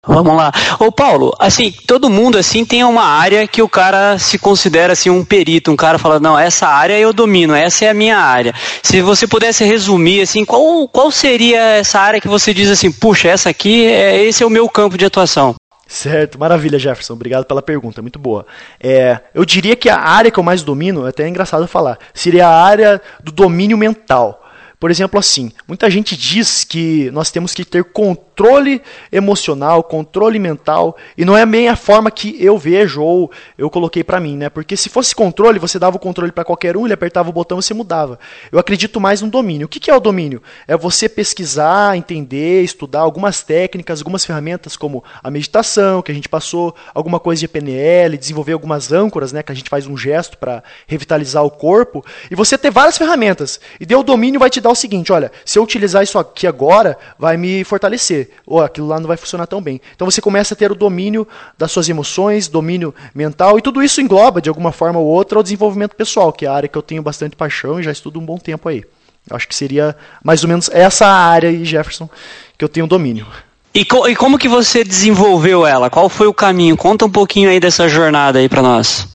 Speaker 2: Vamos lá. Ô Paulo, assim, todo mundo assim tem uma área que o cara se considera assim um perito, um cara fala, não, essa área eu domino, essa é a minha área. Se você pudesse resumir assim, qual, qual seria essa área que você diz assim, puxa, essa aqui, é, esse é o meu campo de atuação?
Speaker 3: Certo, maravilha, Jefferson. Obrigado pela pergunta, muito boa. É, eu diria que a área que eu mais domino, até é engraçado falar, seria a área do domínio mental. Por exemplo, assim, muita gente diz que nós temos que ter controle emocional, controle mental, e não é bem a forma que eu vejo ou eu coloquei para mim, né? Porque se fosse controle, você dava o controle para qualquer um, ele apertava o botão e você mudava. Eu acredito mais no domínio. O que é o domínio? É você pesquisar, entender, estudar algumas técnicas, algumas ferramentas como a meditação que a gente passou, alguma coisa de PNL, desenvolver algumas âncoras, né? Que a gente faz um gesto para revitalizar o corpo, e você ter várias ferramentas. E deu o domínio vai te dar o seguinte: olha, se eu utilizar isso aqui agora, vai me fortalecer. Ou aquilo lá não vai funcionar tão bem. Então você começa a ter o domínio das suas emoções, domínio mental, e tudo isso engloba, de alguma forma ou outra, o desenvolvimento pessoal, que é a área que eu tenho bastante paixão e já estudo um bom tempo aí. Eu acho que seria mais ou menos essa área aí, Jefferson, que eu tenho domínio.
Speaker 2: E, co e como que você desenvolveu ela? Qual foi o caminho? Conta um pouquinho aí dessa jornada aí para nós.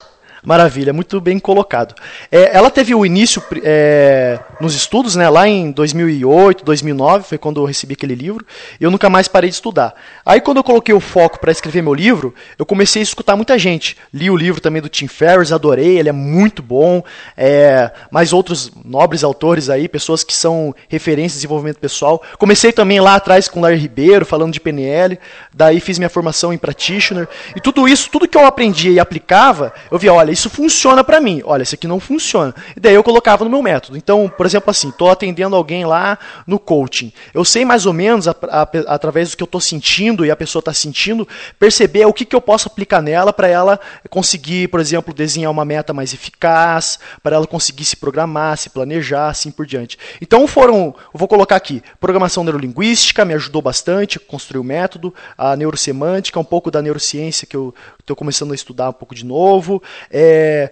Speaker 3: Maravilha, muito bem colocado. É, ela teve o início é, nos estudos, né, lá em 2008, 2009, foi quando eu recebi aquele livro, e eu nunca mais parei de estudar. Aí, quando eu coloquei o foco para escrever meu livro, eu comecei a escutar muita gente. Li o livro também do Tim Ferriss, adorei, ele é muito bom. É, mais outros nobres autores aí, pessoas que são referências de desenvolvimento pessoal. Comecei também lá atrás com o Larry Ribeiro, falando de PNL, daí fiz minha formação em Practitioner, e tudo isso, tudo que eu aprendi e aplicava, eu vi, olha, isso funciona para mim. Olha, isso aqui não funciona. E daí eu colocava no meu método. Então, por exemplo, assim, estou atendendo alguém lá no coaching. Eu sei mais ou menos, a, a, através do que eu estou sentindo e a pessoa está sentindo, perceber o que, que eu posso aplicar nela para ela conseguir, por exemplo, desenhar uma meta mais eficaz, para ela conseguir se programar, se planejar, assim por diante. Então foram, vou colocar aqui, programação neurolinguística me ajudou bastante, construir o método, a neurosemântica, um pouco da neurociência que eu estou começando a estudar um pouco de novo. É,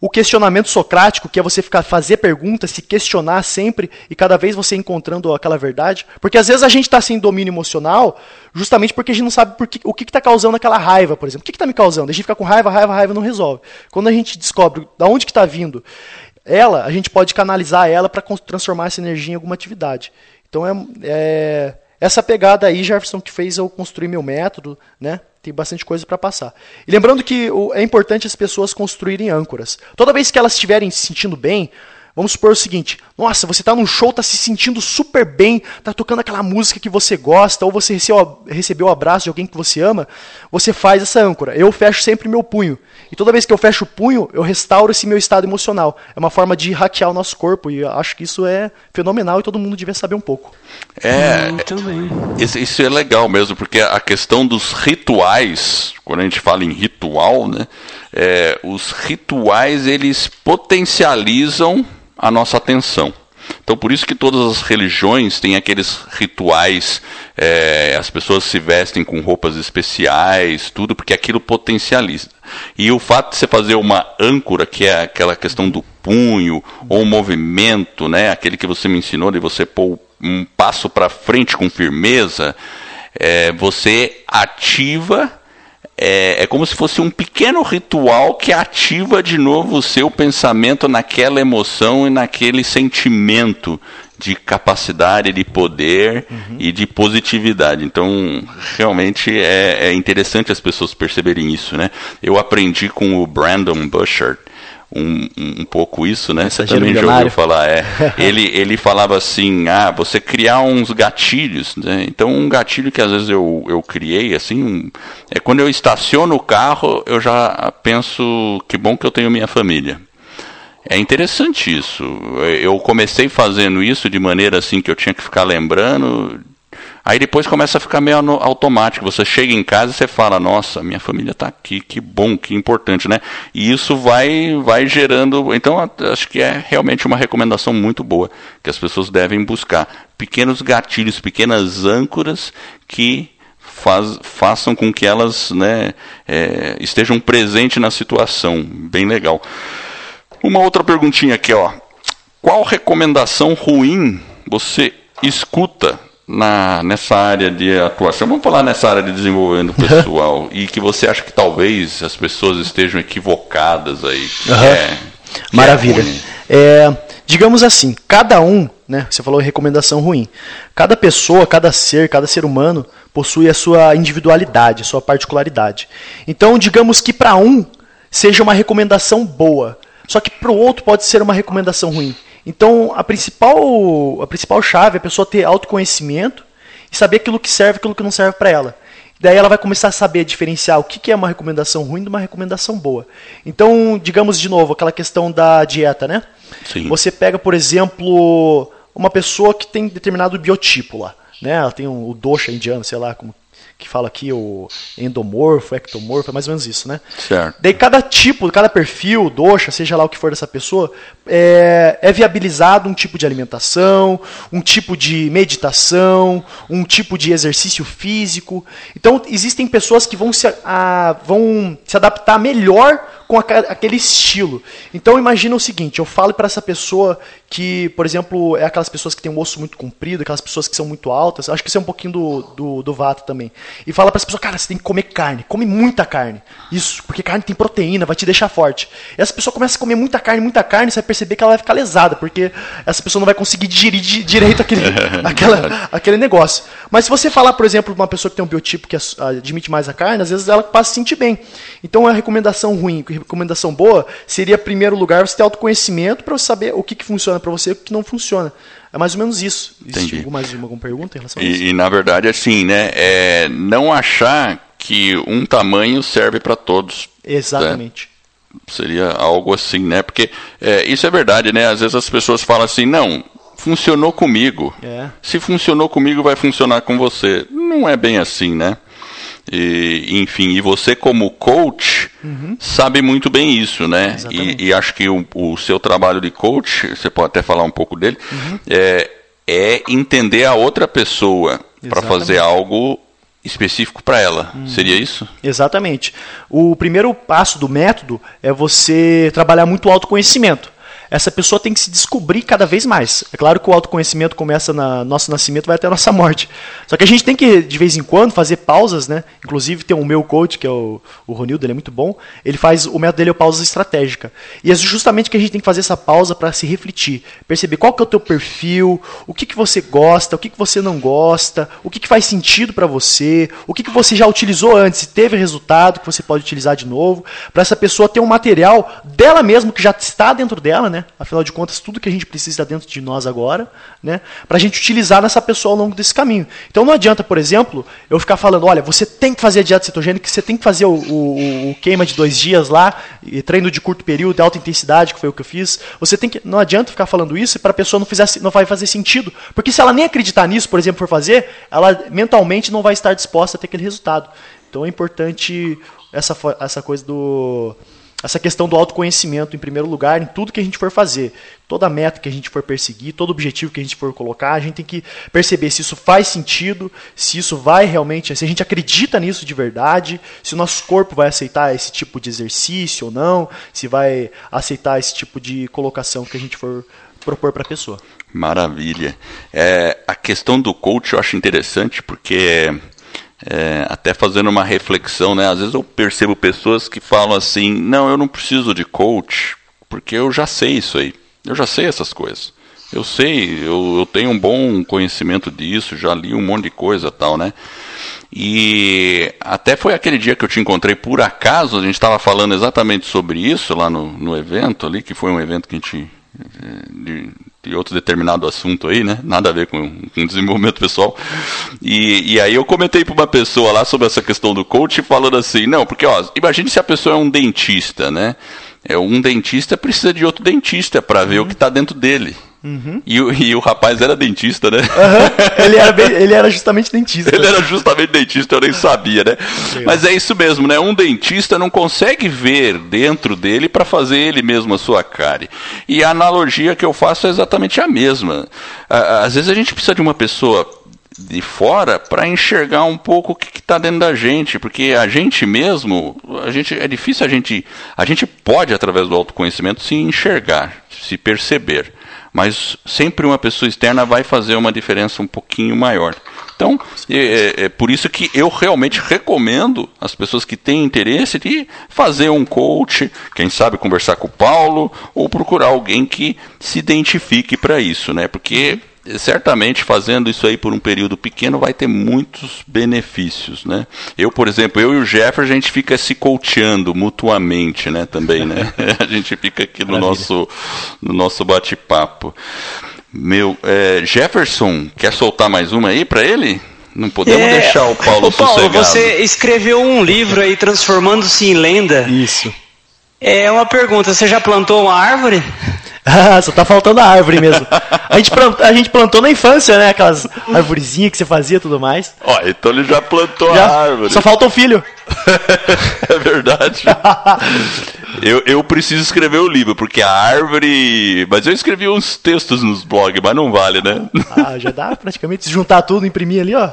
Speaker 3: o questionamento socrático, que é você ficar fazer perguntas, se questionar sempre e cada vez você encontrando aquela verdade. Porque às vezes a gente está sem domínio emocional justamente porque a gente não sabe por que, o que está causando aquela raiva, por exemplo. O que está me causando? A gente fica com raiva, raiva, raiva não resolve. Quando a gente descobre da onde que está vindo ela, a gente pode canalizar ela para transformar essa energia em alguma atividade. Então é, é essa pegada aí, Jefferson, que fez eu construir meu método, né? Tem bastante coisa para passar. E lembrando que é importante as pessoas construírem âncoras. Toda vez que elas estiverem se sentindo bem, Vamos supor o seguinte: nossa, você está num show, está se sentindo super bem, está tocando aquela música que você gosta, ou você recebeu, recebeu o abraço de alguém que você ama, você faz essa âncora. Eu fecho sempre meu punho. E toda vez que eu fecho o punho, eu restauro esse meu estado emocional. É uma forma de hackear o nosso corpo, e eu acho que isso é fenomenal e todo mundo devia saber um pouco.
Speaker 1: É, isso, isso é legal mesmo, porque a questão dos rituais, quando a gente fala em ritual, né? é, os rituais eles potencializam a nossa atenção. Então, por isso que todas as religiões têm aqueles rituais, é, as pessoas se vestem com roupas especiais, tudo, porque aquilo potencializa. E o fato de você fazer uma âncora, que é aquela questão do punho, ou movimento, né, aquele que você me ensinou de você pôr um passo para frente com firmeza, é, você ativa é, é, como se fosse um pequeno ritual que ativa de novo o seu pensamento naquela emoção e naquele sentimento de capacidade, de poder uhum. e de positividade. Então, realmente é, é, interessante as pessoas perceberem isso, né? Eu aprendi com o Brandon Bushard, um, um, pouco isso, né? Você também já ouviu falar, é. *laughs* ele, ele falava assim, ah, você criar uns gatilhos, né? Então um gatilho que às vezes eu, eu criei, assim, um, é quando eu estaciono o carro, eu já penso, que bom que eu tenho minha família. É interessante isso. Eu comecei fazendo isso de maneira assim que eu tinha que ficar lembrando Aí depois começa a ficar meio automático. Você chega em casa e você fala, nossa, minha família está aqui, que bom, que importante, né? E isso vai, vai gerando. Então, acho que é realmente uma recomendação muito boa que as pessoas devem buscar. Pequenos gatilhos, pequenas âncoras que faz, façam com que elas né, é, estejam presentes na situação. Bem legal. Uma outra perguntinha aqui, ó. Qual recomendação ruim você escuta na, nessa área de atuação, vamos falar nessa área de desenvolvimento pessoal, e que você acha que talvez as pessoas estejam equivocadas aí.
Speaker 3: Uhum. É, Maravilha. É, digamos assim, cada um, né, você falou recomendação ruim, cada pessoa, cada ser, cada ser humano possui a sua individualidade, a sua particularidade. Então, digamos que para um seja uma recomendação boa, só que para o outro pode ser uma recomendação ruim. Então, a principal, a principal chave é a pessoa ter autoconhecimento e saber aquilo que serve e aquilo que não serve para ela. Daí ela vai começar a saber diferenciar o que é uma recomendação ruim de uma recomendação boa. Então, digamos de novo, aquela questão da dieta, né? Sim. Você pega, por exemplo, uma pessoa que tem determinado biotipo lá. Né? Ela tem um, o dosha indiano, sei lá como que fala aqui o endomorfo, ectomorfo, é mais ou menos isso, né?
Speaker 1: Certo.
Speaker 3: Daí cada tipo, cada perfil, doxa, seja lá o que for dessa pessoa, é, é viabilizado um tipo de alimentação, um tipo de meditação, um tipo de exercício físico. Então existem pessoas que vão se, a, vão se adaptar melhor com aquele estilo. Então imagina o seguinte, eu falo para essa pessoa que, por exemplo, é aquelas pessoas que têm um osso muito comprido, aquelas pessoas que são muito altas, acho que isso é um pouquinho do, do, do Vata também. E fala para essa pessoa, cara, você tem que comer carne, come muita carne. Isso, porque carne tem proteína, vai te deixar forte. E essa pessoa começa a comer muita carne, muita carne, você vai perceber que ela vai ficar lesada, porque essa pessoa não vai conseguir digerir direito aquele, *laughs* aquela, aquele negócio. Mas se você falar, por exemplo, uma pessoa que tem um biotipo que admite mais a carne, às vezes ela passa a se sentir bem. Então a recomendação ruim, recomendação boa seria, em primeiro lugar, você ter autoconhecimento para saber o que, que funciona para você e o que não funciona. É mais ou menos isso.
Speaker 1: Entendi.
Speaker 3: Existe mais alguma pergunta em relação
Speaker 1: a isso? E, e na verdade, assim, né? É não achar que um tamanho serve para todos.
Speaker 3: Exatamente.
Speaker 1: Né? Seria algo assim, né? Porque é, isso é verdade, né? Às vezes as pessoas falam assim, não, funcionou comigo. É. Se funcionou comigo, vai funcionar com você. Não é bem assim, né? E, enfim, e você como coach uhum. sabe muito bem isso, né? E, e, acho que o, o, seu trabalho de coach, você pode até falar um pouco dele, uhum. é, é entender a outra pessoa para fazer algo específico para ela. Uhum. Seria isso?
Speaker 3: Exatamente. O primeiro passo do método é você trabalhar muito o autoconhecimento essa pessoa tem que se descobrir cada vez mais. É claro que o autoconhecimento começa no nosso nascimento, vai até a nossa morte. Só que a gente tem que, de vez em quando, fazer pausas, né? Inclusive tem o meu coach, que é o, o Ronildo, ele é muito bom. Ele faz, o método dele é pausa estratégica. E é justamente que a gente tem que fazer essa pausa para se refletir. Perceber qual que é o teu perfil, o que, que você gosta, o que, que você não gosta, o que, que faz sentido para você, o que, que você já utilizou antes e teve resultado que você pode utilizar de novo. Para essa pessoa ter um material dela mesma, que já está dentro dela, né? Afinal de contas, tudo que a gente precisa está dentro de nós agora, né? Para a gente utilizar nessa pessoa ao longo desse caminho. Então não adianta, por exemplo, eu ficar falando, olha, você tem que fazer a dieta cetogênica, você tem que fazer o, o, o queima de dois dias lá, e treino de curto período, de alta intensidade, que foi o que eu fiz. Você tem que, não adianta ficar falando isso para a pessoa não, fizer, não vai fazer sentido, porque se ela nem acreditar nisso, por exemplo, for fazer, ela mentalmente não vai estar disposta a ter aquele resultado. Então é importante essa, essa coisa do essa questão do autoconhecimento em primeiro lugar em tudo que a gente for fazer. Toda meta que a gente for perseguir, todo objetivo que a gente for colocar, a gente tem que perceber se isso faz sentido, se isso vai realmente, se a gente acredita nisso de verdade, se o nosso corpo vai aceitar esse tipo de exercício ou não, se vai aceitar esse tipo de colocação que a gente for propor para a pessoa.
Speaker 1: Maravilha. É, a questão do coach eu acho interessante porque é, até fazendo uma reflexão, né? Às vezes eu percebo pessoas que falam assim: não, eu não preciso de coach, porque eu já sei isso aí. Eu já sei essas coisas. Eu sei, eu, eu tenho um bom conhecimento disso, já li um monte de coisa tal, né? E até foi aquele dia que eu te encontrei por acaso, a gente estava falando exatamente sobre isso lá no, no evento ali, que foi um evento que a gente de, de, outro determinado assunto aí, né? Nada a ver com, com desenvolvimento pessoal. E, e aí eu comentei para uma pessoa lá sobre essa questão do coach, falando assim, não, porque ó, imagine se a pessoa é um dentista, né? É um dentista precisa de outro dentista para ver uhum. o que está dentro dele. Uhum. E, e, o rapaz era dentista, né?
Speaker 3: Uhum. *laughs* Ele, era bem, ele era justamente dentista.
Speaker 1: ele era justamente dentista, eu nem sabia, né? Mas é isso mesmo, né? Um dentista não consegue ver dentro dele para fazer ele mesmo a sua cárie. E a analogia que eu faço é exatamente a mesma. Às vezes a gente precisa de uma pessoa de fora para enxergar um pouco o que está dentro da gente, porque a gente mesmo, a gente é difícil a gente, a gente pode através do autoconhecimento se enxergar, se perceber mas sempre uma pessoa externa vai fazer uma diferença um pouquinho maior. Então, é, é, por isso que eu realmente recomendo as pessoas que têm interesse de fazer um coach, quem sabe conversar com o Paulo, ou procurar alguém que se identifique para isso, né? Porque certamente fazendo isso aí por um período pequeno vai ter muitos benefícios, né? Eu, por exemplo, eu e o Jeffer, a gente fica se coachando mutuamente, né, também, né? *laughs* a gente fica aqui no nosso, no nosso bate-papo. Meu, é, Jefferson, quer soltar mais uma aí para ele? Não podemos é, deixar o Paulo, o Paulo sossegado.
Speaker 2: você escreveu um livro aí, Transformando-se em Lenda.
Speaker 3: Isso.
Speaker 2: É uma pergunta, você já plantou uma árvore? *laughs*
Speaker 3: Só tá faltando a árvore mesmo. A gente, plantou, a gente plantou na infância, né? Aquelas arvorezinhas que você fazia e tudo mais.
Speaker 1: Ó, então ele já plantou já, a árvore.
Speaker 3: Só falta o filho. *laughs*
Speaker 1: é verdade. *laughs* eu, eu preciso escrever o livro, porque a árvore. Mas eu escrevi uns textos nos blogs, mas não vale, né?
Speaker 3: ah, já dá praticamente se juntar tudo, imprimir ali, ó.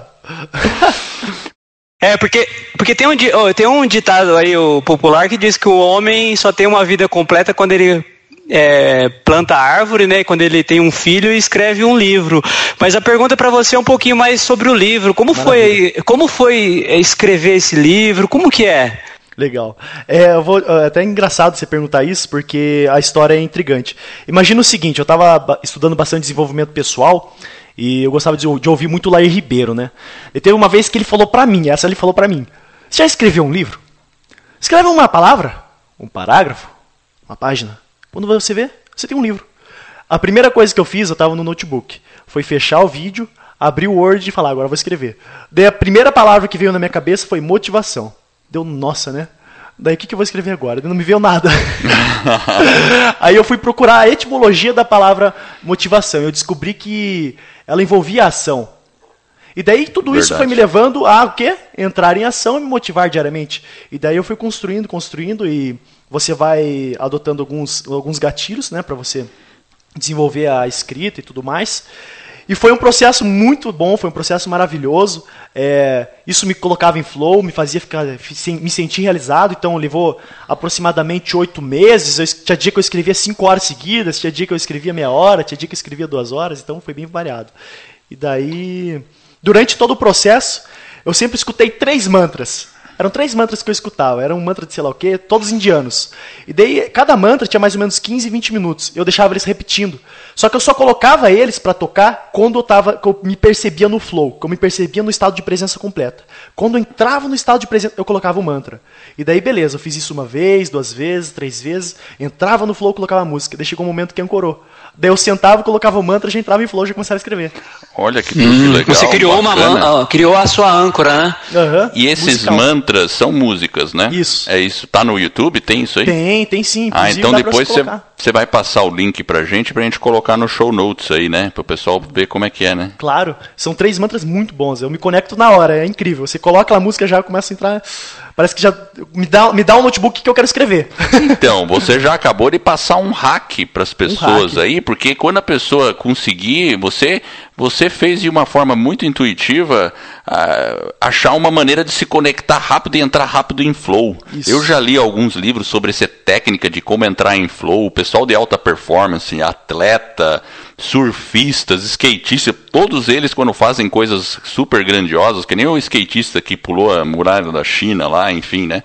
Speaker 2: É, porque, porque tem, um, tem um ditado aí o popular que diz que o homem só tem uma vida completa quando ele é, planta árvore, né? Quando ele tem um filho e escreve um livro. Mas a pergunta para você é um pouquinho mais sobre o livro. Como foi, como foi escrever esse livro? Como que é?
Speaker 3: Legal. É, vou, é até engraçado você perguntar isso, porque a história é intrigante. Imagina o seguinte, eu estava estudando bastante desenvolvimento pessoal e eu gostava de, de ouvir muito Lair Ribeiro, né? E teve uma vez que ele falou para mim, essa ele falou para mim, você já escreveu um livro? Escreve uma palavra, um parágrafo, uma página. Quando você vê, você tem um livro. A primeira coisa que eu fiz, eu estava no notebook, foi fechar o vídeo, abrir o Word e falar, agora vou escrever. Daí a primeira palavra que veio na minha cabeça foi motivação. Deu, nossa, né? Daí o que, que eu vou escrever agora? Não me veio nada. *laughs* Aí eu fui procurar a etimologia da palavra motivação. Eu descobri que ela envolvia ação. E daí tudo Verdade. isso foi me levando a o quê? Entrar em ação e me motivar diariamente. E daí eu fui construindo, construindo e você vai adotando alguns, alguns gatilhos né, para você desenvolver a escrita e tudo mais. E foi um processo muito bom, foi um processo maravilhoso. É, isso me colocava em flow, me fazia ficar, me sentir realizado. Então levou aproximadamente oito meses. Eu, tinha dia que eu escrevia cinco horas seguidas, tinha dia que eu escrevia meia hora, tinha dia que eu escrevia duas horas. Então foi bem variado. E daí, durante todo o processo, eu sempre escutei três mantras. Eram três mantras que eu escutava. Era um mantra de sei lá o quê, todos indianos. E daí, cada mantra tinha mais ou menos 15, 20 minutos. Eu deixava eles repetindo. Só que eu só colocava eles para tocar quando eu, tava, eu me percebia no flow, quando eu me percebia no estado de presença completa. Quando eu entrava no estado de presença, eu colocava o mantra. E daí, beleza, eu fiz isso uma vez, duas vezes, três vezes. Entrava no flow, colocava a música. Daí chegou um momento que ancorou. Daí eu sentava, colocava o mantra, já entrava em flow, já começava a escrever.
Speaker 1: Olha que hum, legal.
Speaker 2: Você criou, uma, criou a sua âncora, né?
Speaker 1: Uhum. E esses, man, mantras são músicas, né?
Speaker 3: Isso.
Speaker 1: É isso. Tá no YouTube? Tem isso aí?
Speaker 3: Tem, tem sim.
Speaker 1: Ah, então depois
Speaker 3: você
Speaker 1: vai passar o link pra gente, pra gente colocar no show notes aí, né? Pro pessoal ver como é que é, né?
Speaker 3: Claro, são três mantras muito bons. Eu me conecto na hora, é incrível. Você coloca aquela música já começa a entrar. Parece que já me dá, me dá um notebook que eu quero escrever.
Speaker 1: Então, *laughs* você já acabou de passar um hack para as pessoas
Speaker 3: hack.
Speaker 1: aí, porque quando a pessoa conseguir, você você fez de uma forma muito intuitiva ah, achar uma maneira de se conectar rápido e entrar rápido em flow.
Speaker 3: Isso.
Speaker 1: Eu já li alguns livros sobre essa técnica de como entrar em flow. O pessoal de alta performance, atleta, surfistas, skatistas, todos eles quando fazem coisas super grandiosas, que nem o skatista que pulou a muralha da China lá, enfim, né?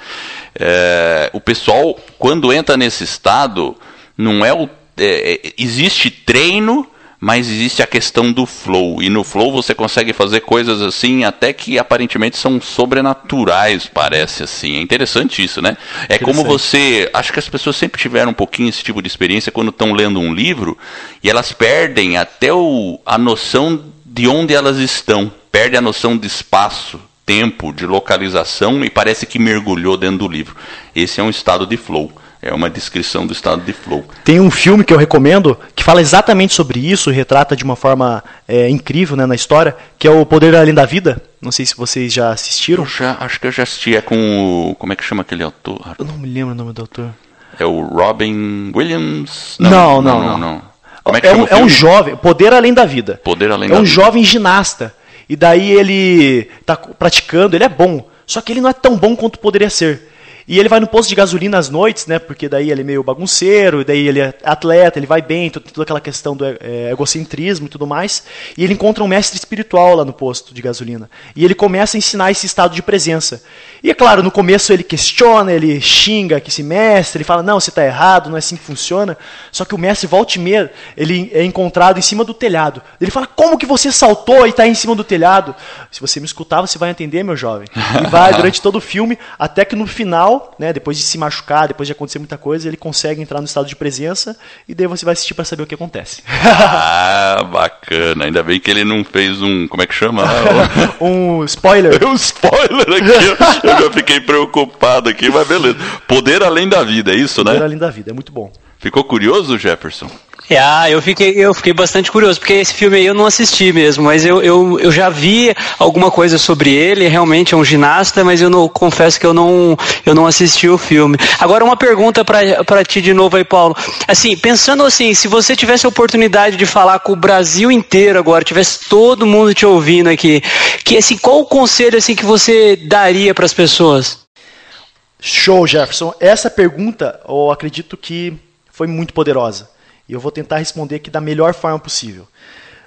Speaker 1: É, o pessoal quando entra nesse estado não é o é, é, existe treino mas existe a questão do flow. E no flow você consegue fazer coisas assim, até que aparentemente são sobrenaturais, parece assim. É interessante isso, né? É como você. Acho que as pessoas sempre tiveram um pouquinho esse tipo de experiência quando estão lendo um livro e elas perdem até o, a noção de onde elas estão. Perdem a noção de espaço, tempo, de localização e parece que mergulhou dentro do livro. Esse é um estado de flow. É uma descrição do estado de flow.
Speaker 3: Tem um filme que eu recomendo que fala exatamente sobre isso, retrata de uma forma é, incrível né, na história, que é o Poder Além da Vida. Não sei se vocês já assistiram.
Speaker 1: Eu já, acho que eu já assisti. É com o. Como é que chama aquele autor?
Speaker 3: Eu não me lembro o nome do autor.
Speaker 1: É o Robin Williams?
Speaker 3: Não, não, não.
Speaker 1: Como é que
Speaker 3: é,
Speaker 1: chama
Speaker 3: um, é um jovem, Poder Além da Vida.
Speaker 1: Poder Além
Speaker 3: é
Speaker 1: da
Speaker 3: um
Speaker 1: Vida.
Speaker 3: jovem ginasta. E daí ele está praticando, ele é bom. Só que ele não é tão bom quanto poderia ser. E ele vai no posto de gasolina às noites, né? Porque daí ele é meio bagunceiro, daí ele é atleta, ele vai bem, toda aquela questão do é, egocentrismo e tudo mais. E ele encontra um mestre espiritual lá no posto de gasolina. E ele começa a ensinar esse estado de presença. E é claro, no começo ele questiona, ele xinga que esse mestre, ele fala, não, você está errado, não é assim que funciona. Só que o mestre volta e meia, ele é encontrado em cima do telhado. Ele fala, como que você saltou e está em cima do telhado? Se você me escutar, você vai entender, meu jovem. E vai *laughs* durante todo o filme, até que no final, né, depois de se machucar, depois de acontecer muita coisa, ele consegue entrar no estado de presença e daí você vai assistir para saber o que acontece.
Speaker 1: Ah, bacana. Ainda bem que ele não fez um. Como é que chama? *laughs*
Speaker 3: um spoiler. *laughs*
Speaker 1: um spoiler aqui. Eu já fiquei preocupado aqui, mas beleza. Poder além da vida, é isso,
Speaker 3: Poder
Speaker 1: né?
Speaker 3: além da vida, é muito bom.
Speaker 1: Ficou curioso, Jefferson?
Speaker 2: Ah, eu fiquei, eu fiquei bastante curioso, porque esse filme aí eu não assisti mesmo, mas eu, eu, eu já vi alguma coisa sobre ele, realmente é um ginasta, mas eu não, confesso que eu não, eu não assisti o filme. Agora uma pergunta pra ti de novo aí, Paulo. Assim, pensando assim, se você tivesse a oportunidade de falar com o Brasil inteiro agora, tivesse todo mundo te ouvindo aqui, que assim, qual o conselho assim que você daria para as pessoas?
Speaker 3: Show, Jefferson. Essa pergunta, eu acredito que foi muito poderosa. E eu vou tentar responder aqui da melhor forma possível.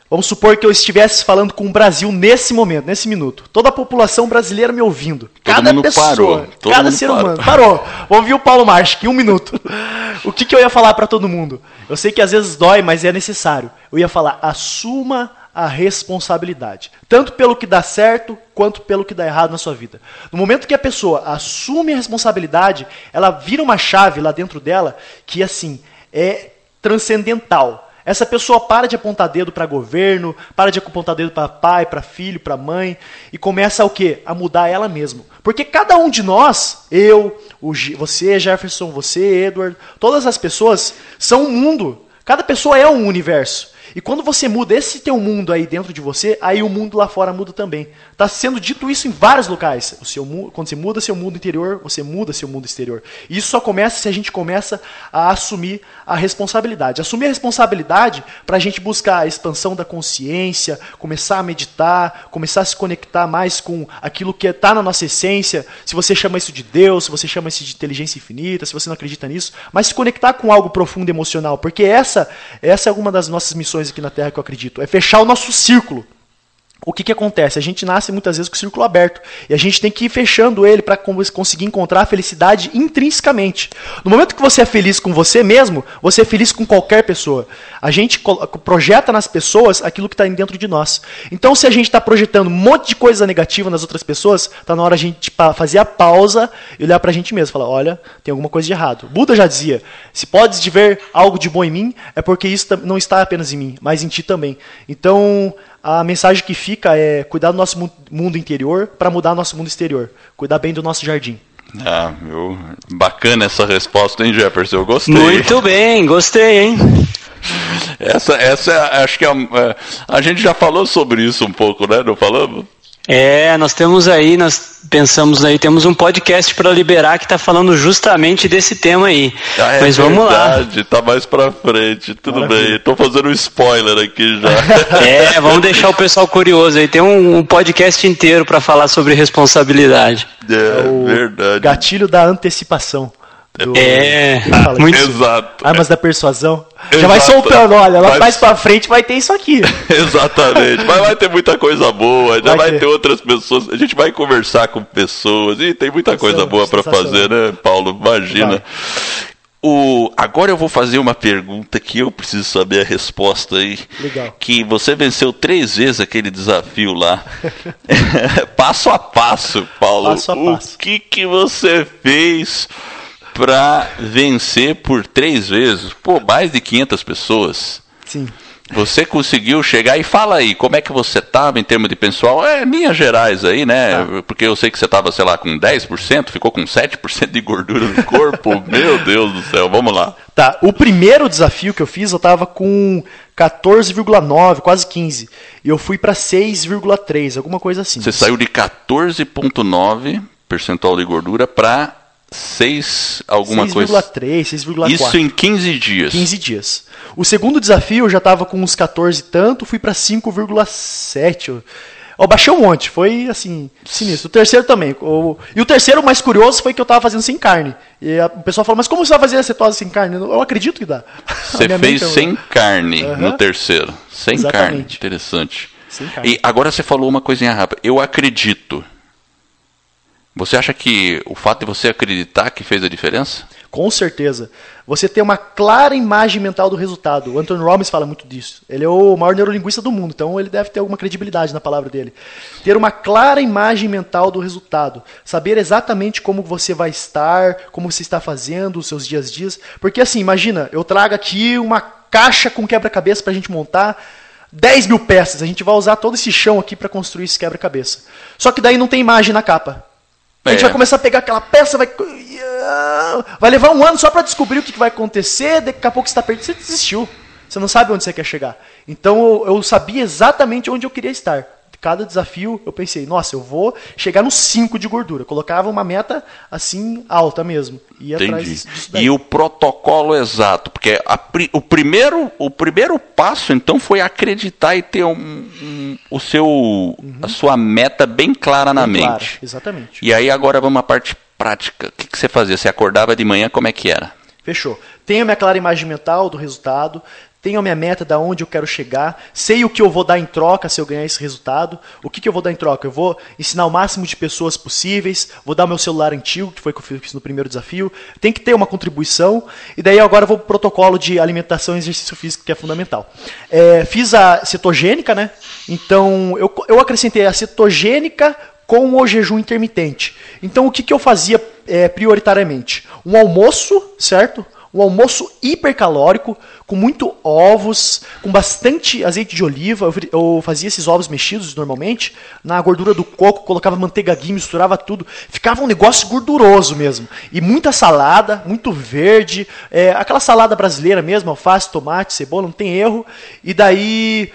Speaker 3: Vamos supor que eu estivesse falando com o Brasil nesse momento, nesse minuto. Toda a população brasileira me ouvindo. cada
Speaker 1: mundo
Speaker 3: pessoa,
Speaker 1: parou. Todo
Speaker 3: cada ser
Speaker 1: parou.
Speaker 3: humano. Parou. Vou ouvir o Paulo March aqui, um minuto. O que, que eu ia falar para todo mundo? Eu sei que às vezes dói, mas é necessário. Eu ia falar, assuma a responsabilidade. Tanto pelo que dá certo, quanto pelo que dá errado na sua vida. No momento que a pessoa assume a responsabilidade, ela vira uma chave lá dentro dela que, assim, é transcendental. Essa pessoa para de apontar dedo para governo, para de apontar dedo para pai, para filho, para mãe e começa o quê? A mudar ela mesma. Porque cada um de nós, eu, você, Jefferson, você, Edward, todas as pessoas são um mundo. Cada pessoa é um universo. E quando você muda esse teu mundo aí dentro de você, aí o mundo lá fora muda também. Está sendo dito isso em vários locais. O seu, quando você muda seu mundo interior, você muda seu mundo exterior. E isso só começa se a gente começa a assumir a responsabilidade. Assumir a responsabilidade para a gente buscar a expansão da consciência, começar a meditar, começar a se conectar mais com aquilo que está na nossa essência. Se você chama isso de Deus, se você chama isso de inteligência infinita, se você não acredita nisso, mas se conectar com algo profundo emocional, porque essa, essa é uma das nossas missões aqui na Terra que eu acredito, é fechar o nosso círculo. O que, que acontece? A gente nasce muitas vezes com o círculo aberto. E a gente tem que ir fechando ele para conseguir encontrar a felicidade intrinsecamente. No momento que você é feliz com você mesmo, você é feliz com qualquer pessoa. A gente projeta nas pessoas aquilo que está dentro de nós. Então, se a gente está projetando um monte de coisa negativa nas outras pessoas, está na hora a gente fazer a pausa e olhar para a gente mesmo. Falar, olha, tem alguma coisa de errado. Buda já dizia, se podes ver algo de bom em mim, é porque isso não está apenas em mim, mas em ti também. Então, a mensagem que fica é cuidar do nosso mundo interior para mudar nosso mundo exterior. Cuidar bem do nosso jardim.
Speaker 1: Ah, meu, bacana essa resposta, hein, Jefferson? Eu gostei.
Speaker 2: Muito bem, gostei, hein?
Speaker 1: Essa, essa acho que a, é, a gente já falou sobre isso um pouco, né? Não falamos?
Speaker 2: É, nós temos aí, nós pensamos aí, temos um podcast para liberar que está falando justamente desse tema aí.
Speaker 1: Ah, é Mas vamos verdade, lá. Tá mais para frente, tudo Maravilha. bem. Estou fazendo um spoiler aqui já. *laughs*
Speaker 2: É, vamos deixar o pessoal curioso aí. Tem um, um podcast inteiro para falar sobre responsabilidade.
Speaker 3: É, é verdade. Gatilho da antecipação.
Speaker 2: Do, é,
Speaker 3: muito exato. Armas da persuasão. Exato. Já vai soltando, olha, lá mais pra frente vai ter isso aqui. *laughs*
Speaker 1: Exatamente. Mas vai ter muita coisa boa, já vai, vai ter. ter. outras pessoas. A gente vai conversar com pessoas e tem muita coisa boa para fazer, né, Paulo? Imagina. O, agora eu vou fazer uma pergunta que eu preciso saber a resposta aí. Legal. Que você venceu três vezes aquele desafio lá. *laughs* passo a passo, Paulo. Passo a passo. O que, que você fez? Para vencer por três vezes, pô, mais de 500 pessoas.
Speaker 3: Sim.
Speaker 1: Você conseguiu chegar e fala aí, como é que você estava em termos de pessoal? É, linhas gerais aí, né? Tá. Porque eu sei que você estava, sei lá, com 10%, ficou com 7% de gordura no corpo. *laughs* Meu Deus do céu, vamos lá.
Speaker 3: Tá, o primeiro desafio que eu fiz, eu estava com 14,9, quase 15. E eu fui para 6,3, alguma coisa assim.
Speaker 1: Você saiu de 14,9 percentual de gordura para 6 alguma 6, coisa.
Speaker 3: 6,3, 6,4.
Speaker 1: Isso em 15 dias.
Speaker 3: 15 dias. O segundo desafio eu já estava com uns 14 e tanto, fui para 5,7. Eu baixei um monte, foi assim, sinistro. O terceiro também. O, e o terceiro mais curioso foi que eu estava fazendo sem carne. E a, o pessoal falou, mas como você vai fazer a cetose sem carne? Eu acredito que dá. *laughs*
Speaker 1: Você fez sem eu... carne uhum. no terceiro. Sem Exatamente. carne. Interessante. Sem carne. E agora você falou uma coisinha rápida. Eu acredito. Você acha que o fato de você acreditar que fez a diferença?
Speaker 3: Com certeza. Você tem uma clara imagem mental do resultado. O Anthony Robbins fala muito disso. Ele é o maior neurolinguista do mundo, então ele deve ter alguma credibilidade na palavra dele. Ter uma clara imagem mental do resultado. Saber exatamente como você vai estar, como você está fazendo os seus dias a dias. Porque assim, imagina, eu trago aqui uma caixa com quebra-cabeça para a gente montar. 10 mil peças, a gente vai usar todo esse chão aqui para construir esse quebra-cabeça. Só que daí não tem imagem na capa. A gente é. vai começar a pegar aquela peça, vai. Vai levar um ano só para descobrir o que vai acontecer, daqui a pouco você está perdido, você desistiu. Você não sabe onde você quer chegar. Então eu, eu sabia exatamente onde eu queria estar cada desafio eu pensei, nossa, eu vou chegar no 5 de gordura. Colocava uma meta assim alta mesmo. Ia
Speaker 1: Entendi. e o protocolo exato, porque a, o, primeiro, o primeiro passo então foi acreditar e ter um, um, o seu, uhum. a sua meta bem clara bem na mente. Clara,
Speaker 3: exatamente.
Speaker 1: E aí agora vamos à parte prática. O que, que você fazia? Você acordava de manhã, como é que era?
Speaker 3: Fechou. Tenho minha clara imagem mental do resultado, tenho a minha meta da onde eu quero chegar, sei o que eu vou dar em troca se eu ganhar esse resultado. O que, que eu vou dar em troca? Eu vou ensinar o máximo de pessoas possíveis, vou dar meu celular antigo, que foi o que eu fiz no primeiro desafio. Tem que ter uma contribuição. E daí agora eu vou para o protocolo de alimentação e exercício físico, que é fundamental. É, fiz a cetogênica, né? Então eu, eu acrescentei a cetogênica com o jejum intermitente. Então o que, que eu fazia é, prioritariamente? Um almoço, certo? Um almoço hipercalórico, com muito ovos, com bastante azeite de oliva. Eu, fazia esses ovos mexidos normalmente, na gordura do coco, colocava manteiga ghee, misturava tudo. Ficava um negócio gorduroso mesmo. E muita salada, muito verde, é, aquela salada brasileira mesmo, alface, tomate, cebola, não tem erro. E daí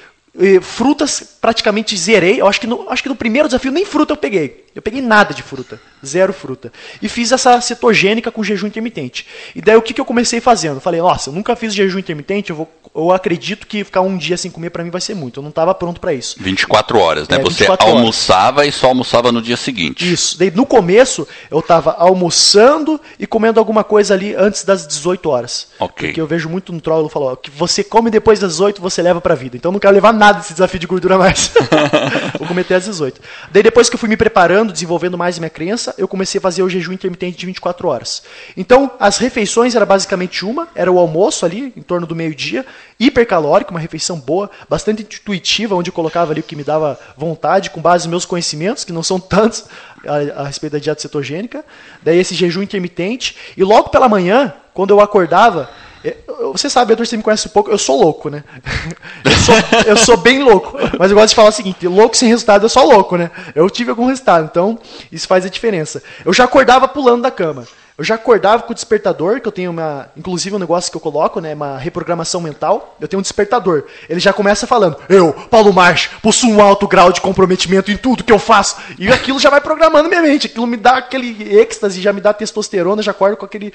Speaker 3: frutas praticamente zerei. Eu acho que, no, acho que no primeiro desafio nem fruta eu peguei. Eu peguei nada de fruta. Zero fruta. E fiz essa cetogênica com jejum intermitente. E daí o que, que eu comecei fazendo? Eu falei, nossa, eu nunca fiz jejum intermitente, eu, vou, eu acredito que ficar um dia sem comer para mim vai ser muito. Eu não estava pronto para isso.
Speaker 1: 24 horas, né? É, Você almoçava horas. e só almoçava no dia seguinte.
Speaker 3: Isso. Daí no começo eu estava almoçando e comendo alguma coisa ali antes das 18 horas.
Speaker 1: Ok.
Speaker 3: Porque eu vejo muito no troll, falou, que você come depois das 18, você leva para a vida. Então eu não quero levar nada desse desafio de gordura mais. *laughs* vou comer até às 18. Daí depois que eu fui me preparando, desenvolvendo mais minha crença, eu comecei a fazer o jejum intermitente de 24 horas. Então, as refeições era basicamente uma, era o almoço ali, em torno do meio-dia, hipercalórico, uma refeição boa, bastante intuitiva, onde eu colocava ali o que me dava vontade, com base nos meus conhecimentos, que não são tantos a, a respeito da dieta cetogênica. Daí esse jejum intermitente. E logo pela manhã, quando eu acordava, é, você sabe, Edward, você me conhece um pouco, eu sou louco, né? *laughs* Eu sou, eu sou bem louco. Mas eu gosto de falar o seguinte: louco sem resultado é só louco, né? Eu tive algum resultado, então isso faz a diferença. Eu já acordava pulando da cama. Eu já acordava com o despertador, que eu tenho uma, inclusive um negócio que eu coloco, né, uma reprogramação mental. Eu tenho um despertador. Ele já começa falando: "Eu, Paulo March, possuo um alto grau de comprometimento em tudo que eu faço". E aquilo já vai programando minha mente. Aquilo me dá aquele êxtase, já me dá testosterona, já acordo com aquele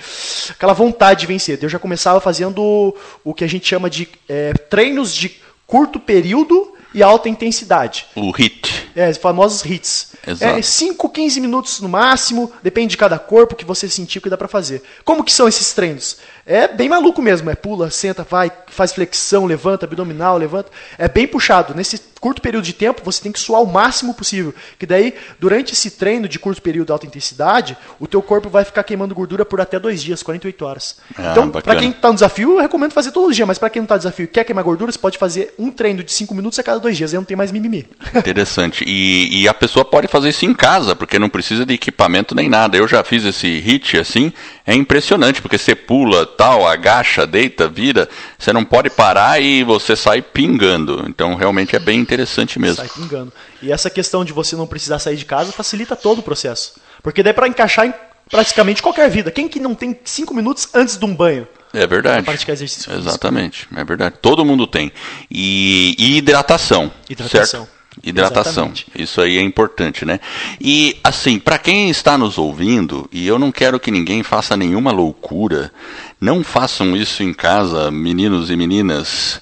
Speaker 3: aquela vontade de vencer. Eu já começava fazendo o que a gente chama de é, treinos de curto período e alta intensidade.
Speaker 1: O HIT.
Speaker 3: É, os famosos hits.
Speaker 1: Exato.
Speaker 3: É 5, 15 minutos no máximo, depende de cada corpo que você sentir o que dá pra fazer. Como que são esses treinos? É bem maluco mesmo, é pula, senta, vai, faz flexão, levanta, abdominal, levanta. É bem puxado. Nesse curto período de tempo, você tem que suar o máximo possível, que daí, durante esse treino de curto período de alta intensidade, o teu corpo vai ficar queimando gordura por até dois dias, 48 horas.
Speaker 1: Ah,
Speaker 3: então, pra quem tá no desafio, eu recomendo fazer todos os dias, mas pra quem não tá no desafio e quer queimar gordura, você pode fazer um treino de 5 minutos a cada dois dias, aí não tem mais mimimi. *laughs*
Speaker 1: Interessante. E, e a pessoa pode fazer isso em casa, porque não precisa de equipamento nem nada. Eu já fiz esse hit assim, é impressionante, porque você pula, tal, agacha, deita, vira, você não pode parar e você sai pingando. Então realmente é bem interessante mesmo.
Speaker 3: Sai pingando. E essa questão de você não precisar sair de casa facilita todo o processo. Porque daí pra encaixar em praticamente qualquer vida. Quem que não tem 5 minutos antes de um banho?
Speaker 1: É verdade.
Speaker 3: Pra praticar exercício físico.
Speaker 1: Exatamente, é verdade. Todo mundo tem. E, e hidratação.
Speaker 3: Hidratação.
Speaker 1: Certo? Hidratação.
Speaker 3: Exatamente.
Speaker 1: Isso aí é importante, né? E assim, para quem está nos ouvindo, e eu não quero que ninguém faça nenhuma loucura, não façam isso em casa, meninos e meninas.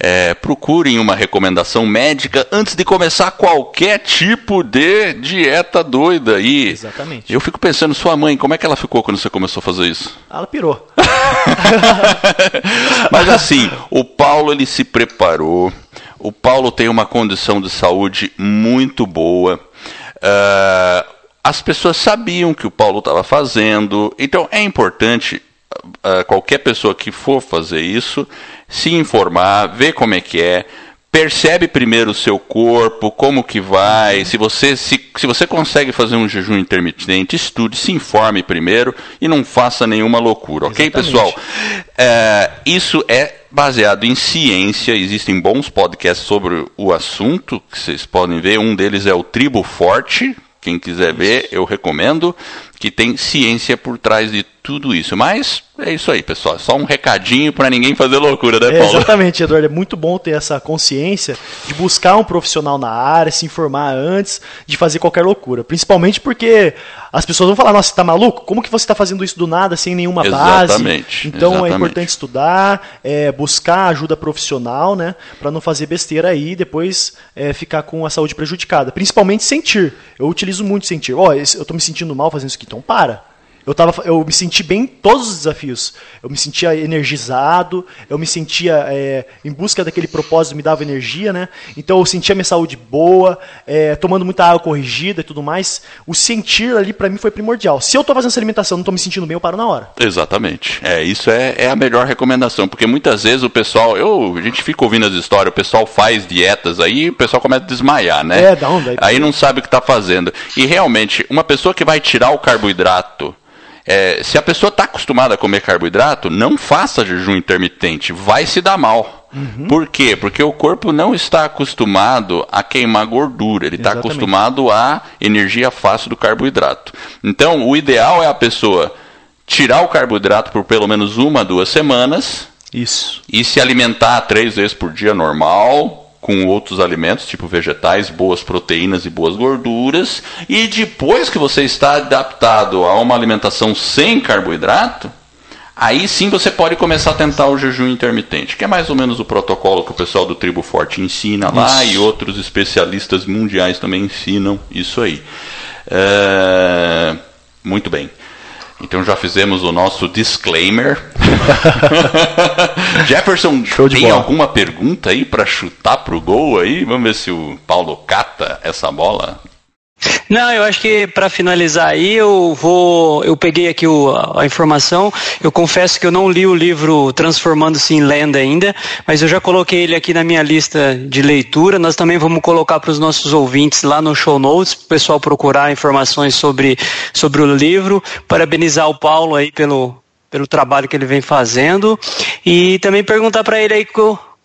Speaker 1: É, procurem uma recomendação médica antes de começar qualquer tipo de dieta doida aí.
Speaker 3: Exatamente.
Speaker 1: Eu fico pensando, sua mãe, como é que ela ficou quando você começou a fazer isso?
Speaker 3: Ela pirou. *laughs*
Speaker 1: Mas assim, o Paulo ele se preparou. O Paulo tem uma condição de saúde muito boa. Ah, as pessoas sabiam que o Paulo estava fazendo. Então é importante ah, qualquer pessoa que for fazer isso se informar, ver como é que é. Percebe primeiro o seu corpo, como que vai, se você, se, se você consegue fazer um jejum intermitente, estude, se informe primeiro e não faça nenhuma loucura, ok,
Speaker 3: Exatamente.
Speaker 1: pessoal? É, isso é baseado em ciência, existem bons podcasts sobre o assunto, que vocês podem ver, um deles é o Tribo Forte, quem quiser ver, eu recomendo, que tem ciência por trás de tudo isso. Mas é isso aí, pessoal, é só um recadinho para ninguém fazer loucura, né,
Speaker 3: É,
Speaker 1: Paulo?
Speaker 3: exatamente, Eduardo. É muito bom ter essa consciência de buscar um profissional na área, se informar antes de fazer qualquer loucura. Principalmente porque as pessoas vão falar, nossa, você tá maluco? Como que você está fazendo isso do nada, sem nenhuma
Speaker 1: Exatamente,
Speaker 3: base? Então é
Speaker 1: exatamente.
Speaker 3: importante estudar, é, buscar ajuda profissional, né? Para não fazer besteira aí e depois é, ficar com a saúde prejudicada. Principalmente sentir. Eu utilizo muito sentir. Ó, esse- eu tô me sentindo mal fazendo isso aqui, então para. Eu, tava, eu me senti bem em todos os desafios. Eu me sentia energizado, eu me sentia é, em busca daquele propósito, me dava energia, né? Então eu sentia minha saúde boa, é, tomando muita água corrigida e tudo mais. O sentir ali pra mim foi primordial. Se eu tô fazendo essa alimentação não tô me sentindo bem, eu paro na hora.
Speaker 1: Exatamente. É, isso é, é a melhor recomendação, porque muitas vezes o pessoal, eu, a gente fica ouvindo as histórias, o pessoal faz dietas aí e o pessoal começa a desmaiar, né?
Speaker 3: É, dá um, daí-
Speaker 1: Aí não sabe o que está fazendo. E realmente, uma pessoa que vai tirar o carboidrato, é, se a pessoa está acostumada a comer carboidrato, não faça jejum intermitente, vai se dar mal.
Speaker 3: Uhum.
Speaker 1: Por quê? Porque o corpo não está acostumado a queimar gordura, ele está acostumado à energia fácil do carboidrato. Então, o ideal é a pessoa tirar o carboidrato por pelo menos uma, duas semanas
Speaker 3: Isso.
Speaker 1: e se alimentar três vezes por dia normal, com outros alimentos, tipo vegetais, boas proteínas e boas gorduras. E depois que você está adaptado a uma alimentação sem carboidrato, aí sim você pode começar a tentar o jejum intermitente, que é mais ou menos o protocolo que o pessoal do Tribo Forte ensina lá
Speaker 3: Isso.
Speaker 1: e outros especialistas mundiais também ensinam isso aí. É, Muito bem. Então já fizemos o nosso disclaimer. *laughs* Jefferson, tem
Speaker 3: bola.
Speaker 1: alguma pergunta aí para chutar pro gol aí? Vamos ver se o Paulo cata essa bola.
Speaker 2: Não, eu acho que para finalizar aí eu vou, eu peguei aqui o- a informação. Eu confesso que eu não li o livro Transformando-se em Lenda ainda, mas eu já coloquei ele aqui na minha lista de leitura. Nós também vamos colocar para os nossos ouvintes lá no show notes, para o pessoal procurar informações sobre sobre o livro. Parabenizar o Paulo aí pelo pelo trabalho que ele vem fazendo e também perguntar para ele aí